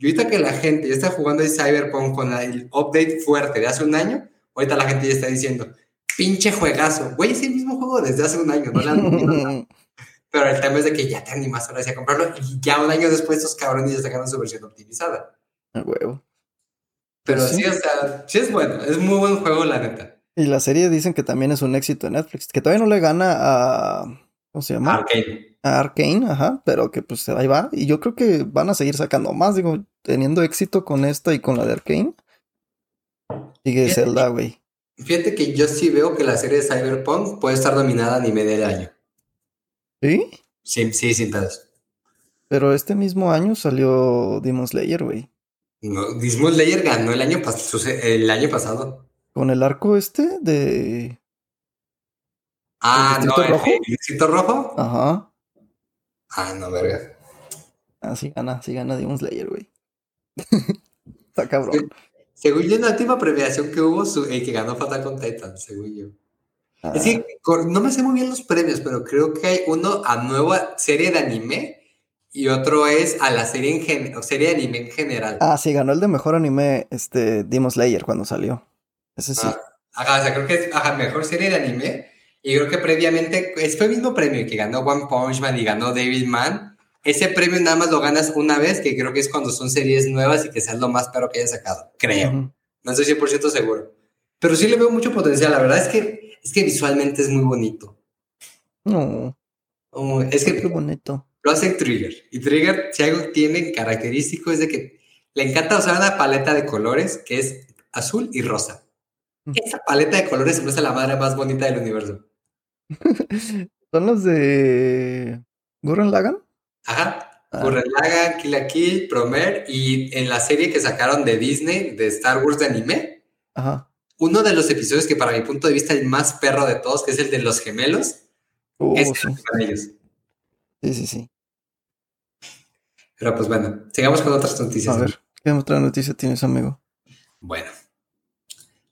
Y ahorita que la gente ya está jugando el Cyberpunk con el update fuerte de hace un año, ahorita la gente ya está diciendo, pinche juegazo. Güey, es el mismo juego desde hace un año, no le han. Pero el tema es de que ya te animas ahora sí a comprarlo y ya un año después estos cabrones ya sacaron su versión optimizada. A huevo. Pero Sí. sí, o sea, sí es bueno, es muy buen juego, la neta. Y la serie dicen que también es un éxito en Netflix, que todavía no le gana a. ¿Cómo se llama? Arcane. A Arkane, ajá, pero que pues ahí va. Y yo creo que van a seguir sacando más, digo, teniendo éxito con esta y con la de Arkane. Sigue Fíjate Zelda, güey. Fíjate que yo sí veo que la serie de Cyberpunk puede estar nominada a anime del año. ¿Sí? Sí, sí, sin pedos. Pero este mismo año salió Demon Slayer, güey. No, Demon Slayer ganó el año, el año pasado. Con el arco este de. Ah, ¿El no, el, Rojo? el Distrito Rojo. Ajá. Ah, no, verga. Así gana, sí gana Demon Slayer, güey. Está cabrón. Según yo, en la última premiación que hubo, su- el que ganó fue Attack on Titan, según yo. Ah, Es que no me sé muy bien los premios, pero creo que hay uno a nueva serie de anime y otro es a la serie, en gen- serie de anime en general. Ah, sí, ganó el de mejor anime, este, Demon Slayer cuando salió. Ese sí. Ah, Ajá, o sea, creo que es ajá, mejor serie de anime. Y creo que previamente, fue el mismo premio que ganó One Punch Man y ganó David Man. Ese premio nada más lo ganas una vez, que creo que es cuando son series nuevas y que seas lo más perro que hayan sacado. Creo. Ujú. No estoy 100% seguro. Pero sí le veo mucho potencial. La verdad es que, es que visualmente es muy bonito. No, Oh, es que bonito. lo hace Trigger. Y Trigger, si algo tiene característico, es de que le encanta usar una paleta de colores que es azul y rosa. Esa paleta de colores se me hace la madre más bonita del universo. ¿Son los de Gurren Lagann? Ajá. Ah. Gurren Lagann, Kill la Kill, Promer y en la serie que sacaron de Disney, de Star Wars de anime, Ajá. uno de los episodios que para mi punto de vista el más perro de todos, que es el de los gemelos, Oh, es sí. con ellos. sí, sí, sí. Pero pues bueno, sigamos con otras noticias. A ver, ¿qué otra noticia tienes, amigo? Bueno.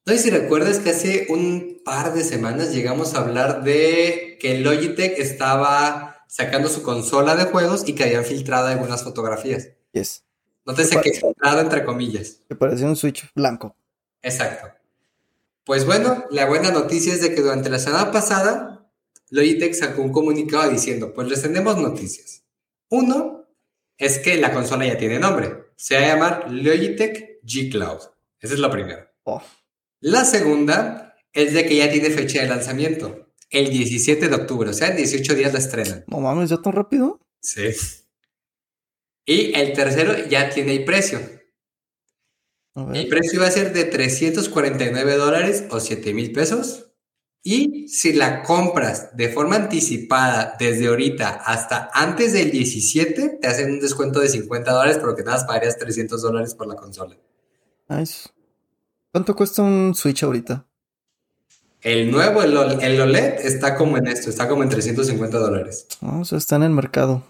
No sé si recuerdas que hace un par de semanas llegamos a hablar de que Logitech estaba sacando su consola de juegos y que habían filtrado algunas fotografías. Yes. Nótese ¿Qué que pasa? filtrado entre comillas. Que parecía un Switch blanco. Exacto. Pues bueno, la buena noticia es de que durante la semana pasada Logitech sacó un comunicado diciendo, pues les tenemos noticias. Uno es que la consola ya tiene nombre. Se va a llamar Logitech G Cloud. Esa es la primera. Oh, La segunda es de que ya tiene fecha de lanzamiento. El 17 de octubre, o sea, en 18 días la estrenan. no mames, ¿ya tan rápido? Sí. Y el tercero ya tiene el precio. El precio va a ser de 349 dólares o 7 mil pesos. Y si la compras de forma anticipada desde ahorita hasta antes del 17, te hacen un descuento de 50 dólares, pero que nada más pagarías 300 dólares por la consola. Nice. ¿Cuánto cuesta un Switch ahorita? El nuevo, el, OL- el OLED, está como en esto, está como en 350 dólares. No, o sea, está en el mercado.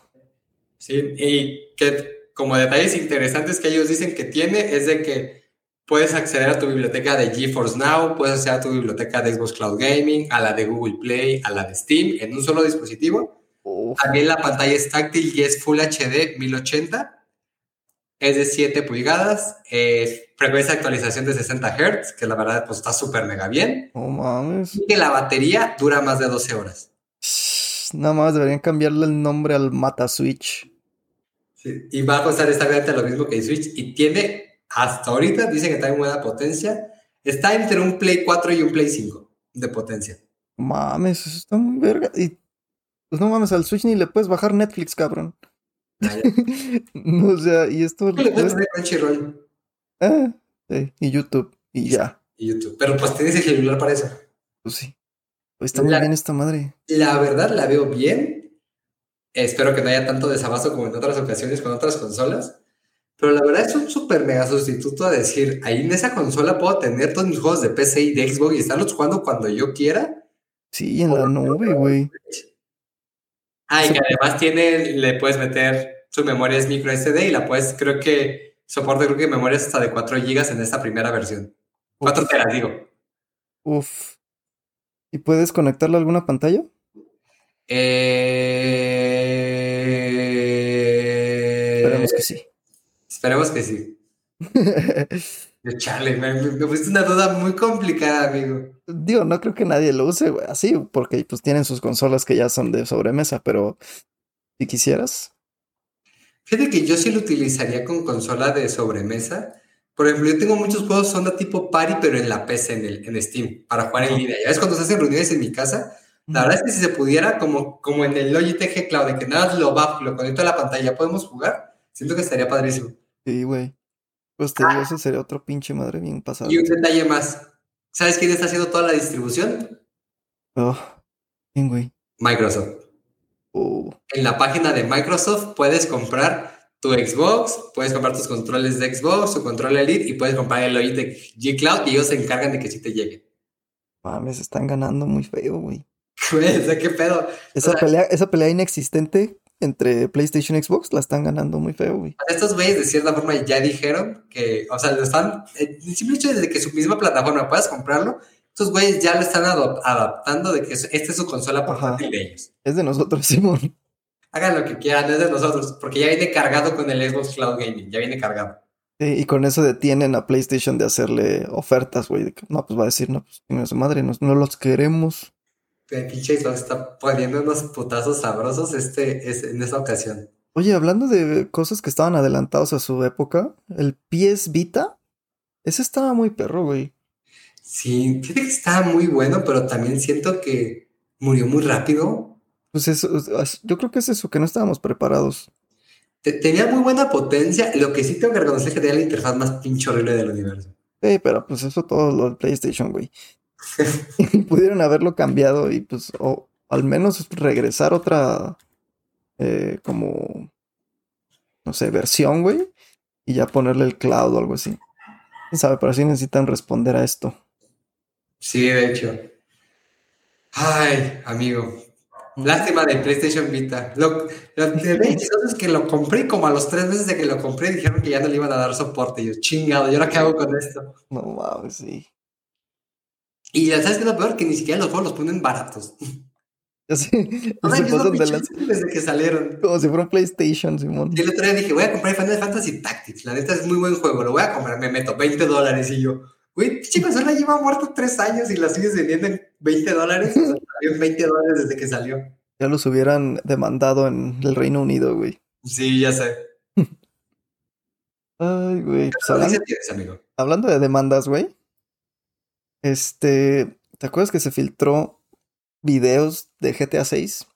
Sí, y que como detalles interesantes que ellos dicen que tiene es de que puedes acceder a tu biblioteca de GeForce Now, puedes acceder a tu biblioteca de Xbox Cloud Gaming, a la de Google Play, a la de Steam en un solo dispositivo. También la pantalla es táctil y es Full HD 1080. Es de 7 pulgadas, eh, frecuencia de actualización de 60 Hz, que la verdad pues está súper mega bien. no mames. Y que la batería dura más de 12 horas. Nada más deberían cambiarle el nombre al Mata Switch. Sí, y va a costar exactamente lo mismo que el Switch y tiene, hasta ahorita, dice que está en buena potencia. Está entre un Play 4 y un Play 5 de potencia. Mames, eso está muy verga. Y pues no mames, al Switch ni le puedes bajar Netflix, cabrón. Ah. No, o sea, y esto Le puedes cuesta- poner Crunchyroll Ah, sí, y YouTube. Y ya. y YouTube. Pero pues tienes el celular para eso. Pues sí. Pues está muy La- bien esta madre. La verdad la veo bien. Espero que no haya tanto desabasto como en otras ocasiones con otras consolas. Pero la verdad es un súper mega sustituto a decir, ahí en esa consola puedo tener todos mis juegos de PC y de Xbox y estarlos jugando cuando yo quiera. Sí, en la nube, güey. Ah, y que además tiene, le puedes meter su memoria es micro SD y la puedes, creo que soporta creo que memorias hasta de 4 GB en esta primera versión. 4 Uf. teras, digo. Uf. ¿Y puedes conectarle a alguna pantalla? Eh... Esperemos que sí. Esperemos que sí. Chale, me, me pusiste una duda muy complicada, amigo. Digo, no creo que nadie lo use güey, así, porque pues tienen sus consolas que ya son de sobremesa, pero si quisieras. Fíjate que yo sí lo utilizaría con consola de sobremesa. Por ejemplo, yo tengo muchos juegos onda tipo party, pero en la PC, en, el, en Steam, para jugar en línea. Ya ves cuando se hacen reuniones en mi casa, la verdad es que si se pudiera, como, como en el Logitech G Cloud, de que nada más lo bajo, lo conecto a la pantalla, podemos jugar, siento que estaría padrísimo. Sí, güey. Pues te digo, eso sería otro pinche madre bien pasado. Y un detalle más. ¿Sabes quién está haciendo toda la distribución? Oh, ¿quién, güey? Microsoft. Oh, En la página de Microsoft puedes comprar tu Xbox, puedes comprar tus controles de Xbox, tu control Elite y puedes comprar el Logitech G Cloud y ellos se encargan de que sí te llegue. mames, están ganando muy feo, güey. Güey, o sea, ¿qué pedo? Esa, O sea- pelea, esa pelea inexistente entre PlayStation y Xbox la están ganando muy feo, güey. Estos güeyes de cierta forma ya dijeron que, o sea, lo están, el simple hecho de que su misma plataforma puedas comprarlo, estos güeyes ya lo están adop- adaptando de que es- esta es su consola portátil de ellos. Es de nosotros, Simón. Hagan lo que quieran, es de nosotros, porque ya viene cargado con el Xbox Cloud Gaming, ya viene cargado. Sí, y con eso detienen a PlayStation de hacerle ofertas, güey. de que, No, pues va a decir, no, pues madre, no, no los queremos. Pinche Xbox está poniendo unos putazos sabrosos este, es- en esta ocasión. Oye, hablando de cosas que estaban adelantados a su época, el PS Vita, ese estaba muy perro, güey. Sí, fíjate que estaba muy bueno, pero también siento que murió muy rápido. Pues eso, es- yo creo que es eso, que no estábamos preparados. Te- tenía muy buena potencia, lo que sí tengo que reconocer es que tenía la interfaz más pinche horrible del universo. Sí, pero pues eso todo lo del PlayStation, güey. Pudieron haberlo cambiado y pues, o al menos regresar otra, eh, como, no sé, versión, güey, y ya ponerle el cloud o algo así. ¿Quién sabe? Pero sí necesitan responder a esto. Sí, de hecho. Ay, amigo. Lástima del PlayStation Vita. Lo, lo que de es que lo compré como a los tres meses de que lo compré dijeron que ya no le iban a dar soporte. Y yo, chingado, ¿y ahora qué hago con esto? No mames, sí. Y ya sabes que lo peor, que ni siquiera los juegos los ponen baratos. Ya sé, O sea, es de lanza. desde que salieron. Como si fuera PlayStation, Simón. Y el otro día dije, voy a comprar Final Fantasy Tactics. La neta es muy buen juego, lo voy a comprar. Me meto 20 dólares y yo, güey, pinche consola lleva muerto tres años y la sigues vendiendo en 20 dólares. O sea, salió en 20 dólares desde que salió. Ya los hubieran demandado en el Reino Unido, güey. Sí, ya sé. Ay, güey. Pues ¿Qué hablando, tienes, amigo? hablando de demandas, güey. Este, ¿te acuerdas que se filtró videos de GTA 6?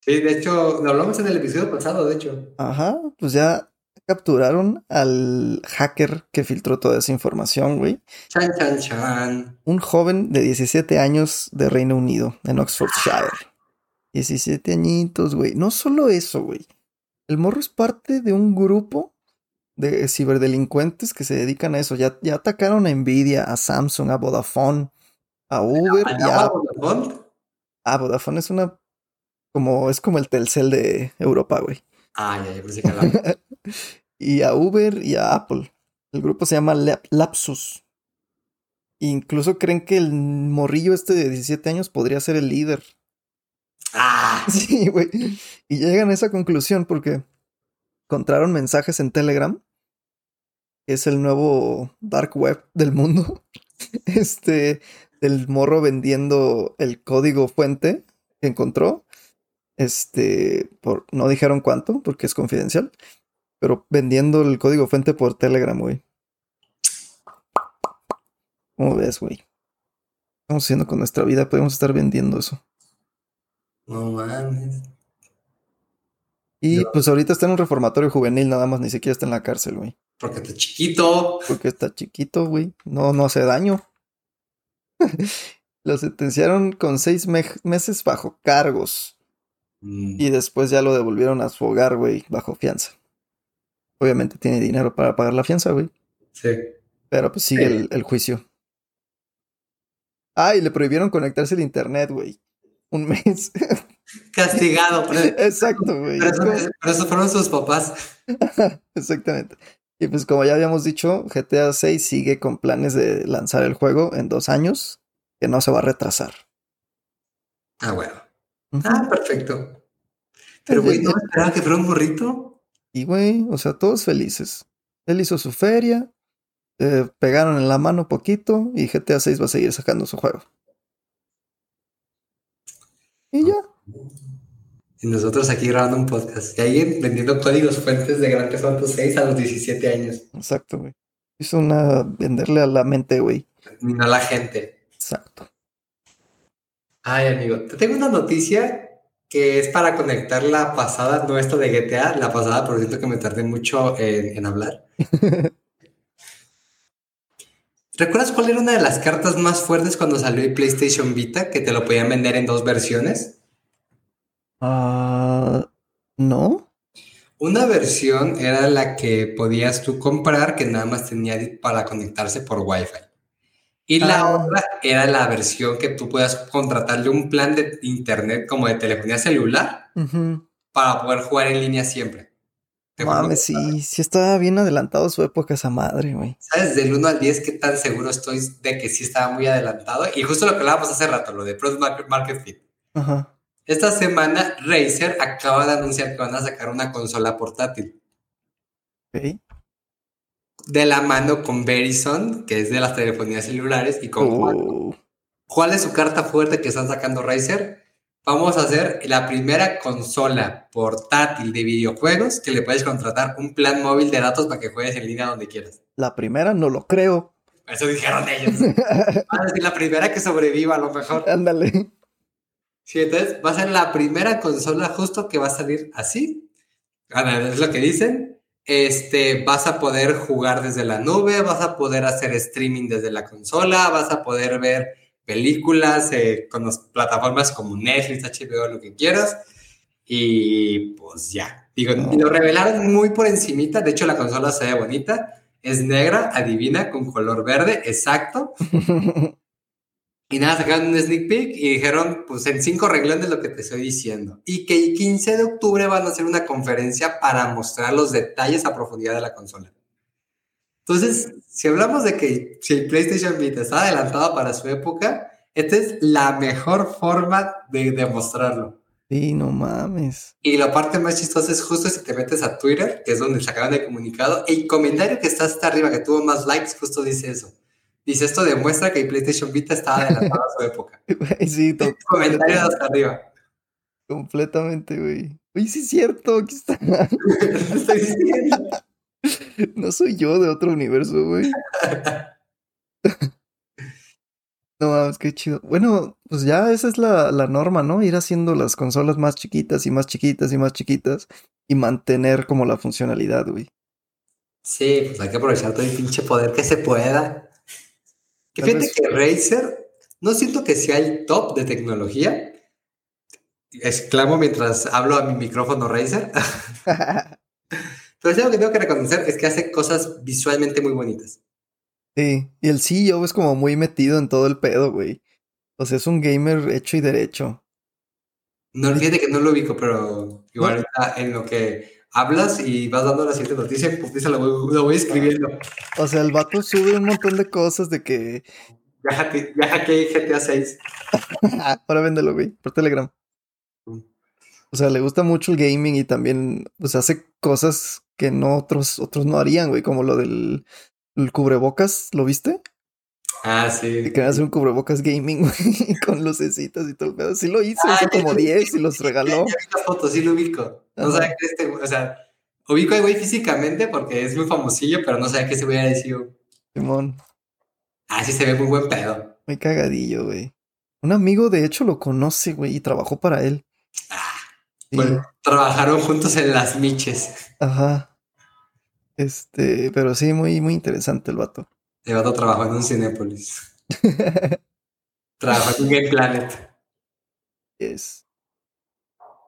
Sí, de hecho, lo hablamos en el episodio pasado, de hecho. Ajá, pues ya capturaron al hacker que filtró toda esa información, güey. Chan, chan, chan. Un joven de 17 años de Reino Unido, en Oxfordshire. 17 añitos, güey. No solo eso, güey. El morro es parte de un grupo de ciberdelincuentes que se dedican a eso. Ya, ya atacaron a Nvidia, a Samsung, a Vodafone, a Uber y a... ¿Allá Vodafone? Ah, Vodafone es una... Como, es como el Telcel de Europa, güey. Ah, ya, ya pensé que hablaba. y a Uber y a Apple. El grupo se llama Lap- Lapsus. Incluso creen que el morrillo este de 17 años podría ser el líder. Ah, Sí, güey. Y llegan a esa conclusión porque encontraron mensajes en Telegram. Es el nuevo dark web del mundo. Este, del morro vendiendo el código fuente que encontró. Este, por, no dijeron cuánto porque es confidencial. Pero vendiendo el código fuente por Telegram, güey. ¿Cómo ves, güey? Estamos haciendo con nuestra vida, podemos estar vendiendo eso. no mames. Y pues ahorita está en un reformatorio juvenil, nada más, ni siquiera está en la cárcel, güey. Porque está chiquito. Porque está chiquito, güey. No, no hace daño. Lo sentenciaron con seis me- meses bajo cargos. Mm, Y después ya lo devolvieron a su hogar, güey, bajo fianza. Obviamente tiene dinero para pagar la fianza, güey. Sí. Pero pues sigue Sí. el, el juicio. Ah, y le prohibieron conectarse al internet, güey. Un mes. Castigado. Pero, Exacto, güey. pero Es eso, como- pero eso fueron sus papás. Exactamente. Y pues como ya habíamos dicho, GTA 6 sigue con planes de lanzar el juego en dos años, que no se va a retrasar. Ah, bueno. Ah, perfecto. Pero, güey, ¿no esperaba que fuera un burrito? Y güey, o sea, todos felices. Él hizo su feria, eh, pegaron en la mano poquito y GTA 6 va a seguir sacando su juego. Y ya. Y nosotros aquí grabando un podcast. Y alguien vendiendo códigos fuentes de Grand Theft Auto 6 a los 17 años. Exacto, güey. Es una venderle a la mente, güey. Ni no a la gente. Exacto. Ay, amigo, te tengo una noticia que es para conectar la pasada, no esto de GTA, la pasada, por cierto que me tardé mucho en, en hablar. ¿Recuerdas cuál era una de las cartas más fuertes cuando salió el PlayStation Vita? Que te lo podían vender en dos versiones. Ah, ¿no? Una versión era la que podías tú comprar, que nada más tenía para conectarse por Wi-Fi. Y la Ah. otra era la versión que tú puedas contratarle un plan de internet como de telefonía celular para poder jugar en línea siempre. Mames, sí, sí estaba bien adelantado su época esa madre, güey. ¿Sabes? Del 1 al 10, qué tan seguro estoy de que sí estaba muy adelantado. Y justo lo que hablábamos hace rato, lo de Product Market Fit. Ajá. Esta semana, Razer acaba de anunciar que van a sacar una consola portátil. Ok. De la mano con Verizon, que es de las telefonías celulares, y con. Oh, ¿Cuál es su carta fuerte que están sacando Razer? Vamos a hacer la primera consola portátil de videojuegos que le puedes contratar un plan móvil de datos para que juegues en línea donde quieras. la primera no lo creo. Eso dijeron ellos. Van a decir la primera que sobreviva a lo mejor. Ándale. Sí, entonces va a ser la primera consola justo que va a salir así. Ahora, es lo que dicen. Este, vas a poder jugar desde la nube, vas a poder hacer streaming desde la consola, vas a poder ver películas eh, con las plataformas como Netflix, HBO, lo que quieras. Y pues ya. Digo, lo revelaron muy por encimita. De hecho, la consola se ve bonita. Es negra, adivina, con color verde, exacto. Y nada, sacaron un sneak peek y dijeron, pues en cinco renglones lo que te estoy diciendo. Y que el 15 de octubre van a hacer una conferencia para mostrar los detalles a profundidad de la consola. Entonces, si hablamos de que si el PlayStation Vita está adelantado para su época, esta es la mejor forma de demostrarlo. Sí, no mames. Y la parte más chistosa es justo si te metes a Twitter, que es donde sacaron el comunicado, el comentario que está hasta arriba, que tuvo más likes, justo dice eso. Dice, esto demuestra que el PlayStation Vita estaba adelantado a su época. Sí, to- Comentario hasta arriba. completamente, güey. Oye, sí es cierto, aquí está. Te estoy diciendo. No soy yo de otro universo, güey. No mames, qué chido. Bueno, pues ya esa es la, la norma, ¿no? Ir haciendo las consolas más chiquitas y más chiquitas y más chiquitas y mantener como la funcionalidad, güey. Sí, pues hay que aprovechar todo el pinche poder que se pueda. Que fíjate que Razer, no siento que sea el top de tecnología. Exclamo mientras hablo a mi micrófono Razer. Pero si algo que tengo que reconocer es que hace cosas visualmente muy bonitas. Sí, y el CEO es como muy metido en todo el pedo, güey. O sea, es un gamer hecho y derecho. No fíjate que no lo ubico, pero igual ahorita en lo que hablas y vas dando la siguiente noticia, putiza lo voy, escribiendo. O sea, el vato sube un montón de cosas de que. Ya hacke- ya hackeé GTA 6. Ahora véndelo, güey, por Telegram. O sea, le gusta mucho el gaming y también, pues, hace cosas que no otros, otros no harían, güey, como lo del el cubrebocas, ¿lo viste? Ah, sí. Que quería hacer un cubrebocas gaming, güey, con lucecitas y todo el pedo. Sí lo hizo, Ah, hizo como vi. 10 y los regaló. Ya vi la foto, sí lo ubico. No sabía que este, güey- o sea, ubico al güey físicamente porque es muy famosillo, pero no sabía que ese güey era sido. Simón, Ah, sí se ve muy buen pedo. muy cagadillo, güey. Un amigo, de hecho, lo conoce, güey, y trabajó para él. Ah, Sí, Bueno, trabajaron juntos en las miches. Ajá. Este, pero sí, muy, muy interesante el vato. El vato trabajó en un Cinépolis. Trabajó en Game Planet. Es.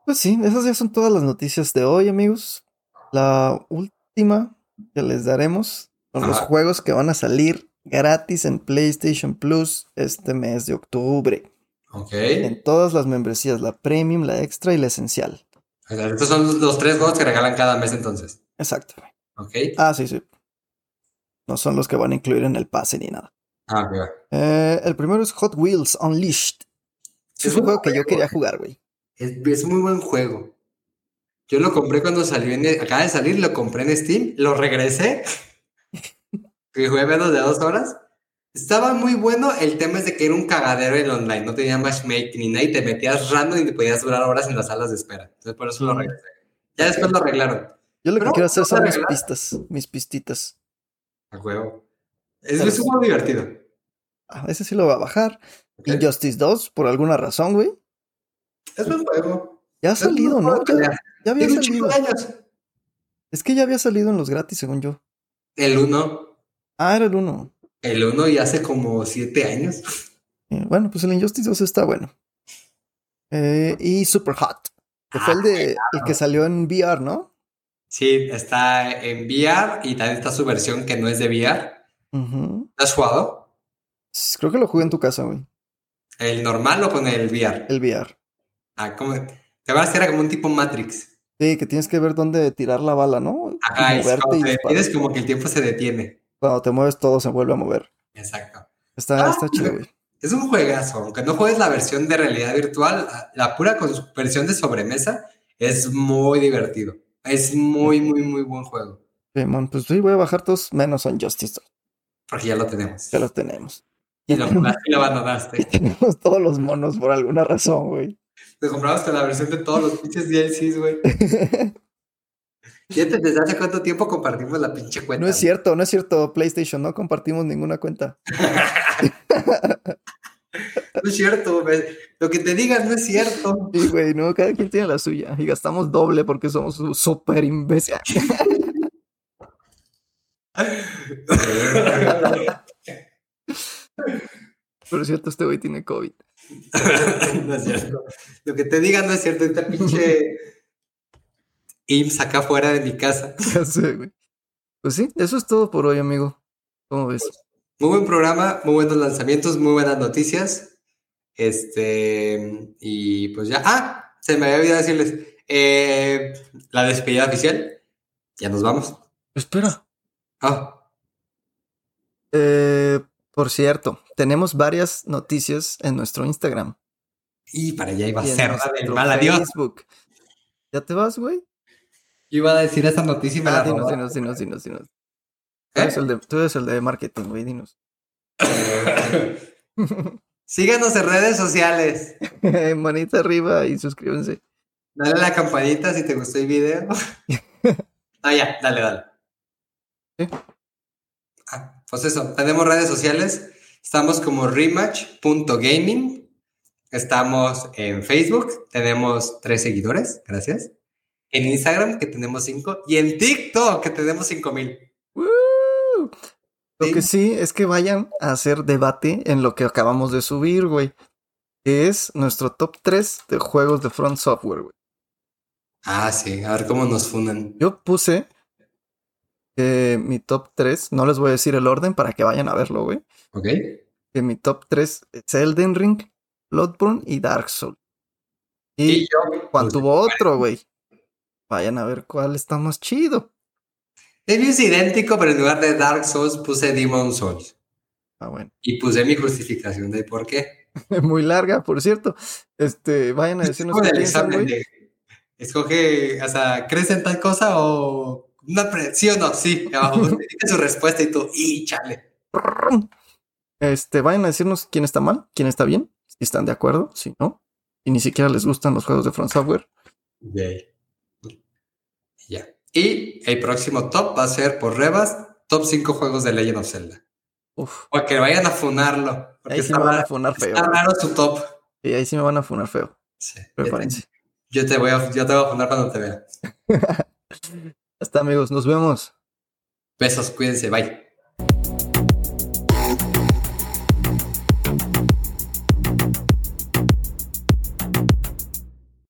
Pues sí, esas ya son todas las noticias de hoy, amigos. La última que les daremos son los juegos que van a salir gratis en PlayStation Plus este mes de octubre. Ok. En todas las membresías, la Premium, la Extra y la Esencial. Estos son los tres juegos que regalan cada mes entonces. Exacto. Ok. Ah, sí, sí. No son los que van a incluir en el pase ni nada. Ah, ok. va. Eh, el primero es Hot Wheels Unleashed. Es Es un juego que yo quería jugar, güey. Es, es muy buen juego. Yo lo compré cuando salió en, acaba de salir, lo compré en Steam, lo regresé. que jugué menos de dos horas. Estaba muy bueno. El tema es de que era un cagadero el online. No tenía matchmaking ni nada y te metías random y te podías durar horas en las salas de espera. Entonces por eso lo Mm. regresé. Ya después lo arreglaron. Yo lo que quiero hacer ¿vas son mis arreglar? pistas, mis pistitas. A huevo. Es, es un juego divertido. Ah, ese sí lo va a bajar. ¿ok? Injustice 2, por alguna razón, güey. Es un juego. Ya ha Es salido, ¿no? Ya, ya había salido. años. Es que ya había salido en los gratis, según yo. El 1. Ah, era el 1. El 1 y hace como 7 años. Eh, bueno, pues el Injustice 2 está bueno. Eh, y Super Hot. Que fue el, de, el que salió en VR, ¿no? Sí, está en VR y también está su versión que no es de VR. ¿Lo has jugado? Creo que lo jugué en tu casa, güey. ¿El normal o con el VR? El VR. Ah, ¿cómo? Te acuerdas que era como un tipo Matrix. Sí, que tienes que ver dónde tirar la bala, ¿no? Y Ajá, es como te detienes, como que el tiempo se detiene. Cuando te mueves todo se vuelve a mover. Exacto. Está, Ah, está chido, güey. Es un juegazo, aunque no juegues la versión de realidad virtual, la- pura versión de sobremesa es muy divertido. Es muy, muy, muy buen juego. Simón, pues sí, voy a bajar todos menos Injustice 2. Porque ya lo tenemos. Ya los tenemos. Y lo, y lo abandonaste. Tenemos todos los monos por alguna razón, güey. Te comprabas con la versión de todos los pinches DLCs, güey. Fíjate, desde hace cuánto tiempo compartimos la pinche cuenta. No es cierto, no es cierto, PlayStation, no compartimos ninguna cuenta. No es cierto. Lo que te digas no es cierto. Sí, güey, no, cada quien tiene la suya. Y gastamos doble porque somos súper imbéciles. Por cierto, este güey tiene COVID. no es cierto. Lo que te digan no es cierto. Esta pinche IMSS acá fuera de mi casa. Ya sé, güey. Pues sí, eso es todo por hoy, amigo. ¿Cómo ves? Muy buen programa, muy buenos lanzamientos, muy buenas noticias. Este, y pues ya. Ah, se me había olvidado decirles. eh, la despedida oficial. Ya nos vamos. Espera. Ah, Eh, por cierto, tenemos varias noticias en nuestro Instagram. y para allá iba a ser del nuestro mal adiós. Facebook. ¿Ya te vas, güey? Yo iba a decir esa noticia y me Ah, la dinos, dinos, dinos, dinos, dinos. Tú ¿Eh? eres, el de, tú eres el de marketing, güey, dinos. Síganos en redes sociales. Manita arriba y suscríbanse. Dale a la campanita si te gustó el video. ah, ya, dale, dale. Sí. Ah, pues eso, tenemos redes sociales. Estamos como rematch.gaming. Estamos en Facebook. Tenemos tres seguidores, gracias. En Instagram, que tenemos cinco. Y en TikTok, que tenemos cinco mil. Lo que sí es que vayan a hacer debate en lo que acabamos de subir, güey. Que es nuestro top 3 de juegos de Front Software, güey. Ah, sí, a ver cómo nos funan. Yo puse eh, mi top 3, no les voy a decir el orden para que vayan a verlo, güey. ¿Ok? Que mi top 3 es Elden Ring, Bloodborne y Dark Souls. Y, yo. Juan pues, tuvo otro, güey. Vayan a ver cuál está más chido. Mío es idéntico, pero en lugar de Dark Souls puse Demon Souls. Ah, bueno. Y puse mi justificación de por qué. Muy larga, por cierto. Este, vayan a decirnos qué piensan, de, escoge, o sea, ¿crees en tal cosa o una pre- sí o no? Sí, abajo su respuesta y tú, y chale. Este, vayan a decirnos quién está mal, quién está bien, si están de acuerdo, si no. Y ni siquiera les gustan los juegos de Front Software. Yay. Y el próximo top va a ser por Rebas, top 5 juegos de Legend of Zelda. Uf, O que vayan a funarlo. Porque ahí sí está, me van a funar feo. está raro su top. Y ahí sí me van a funar feo. Sí. Prepárense. Yo te voy a, yo te voy a funar cuando te vea. Hasta amigos, nos vemos. Besos, cuídense, bye.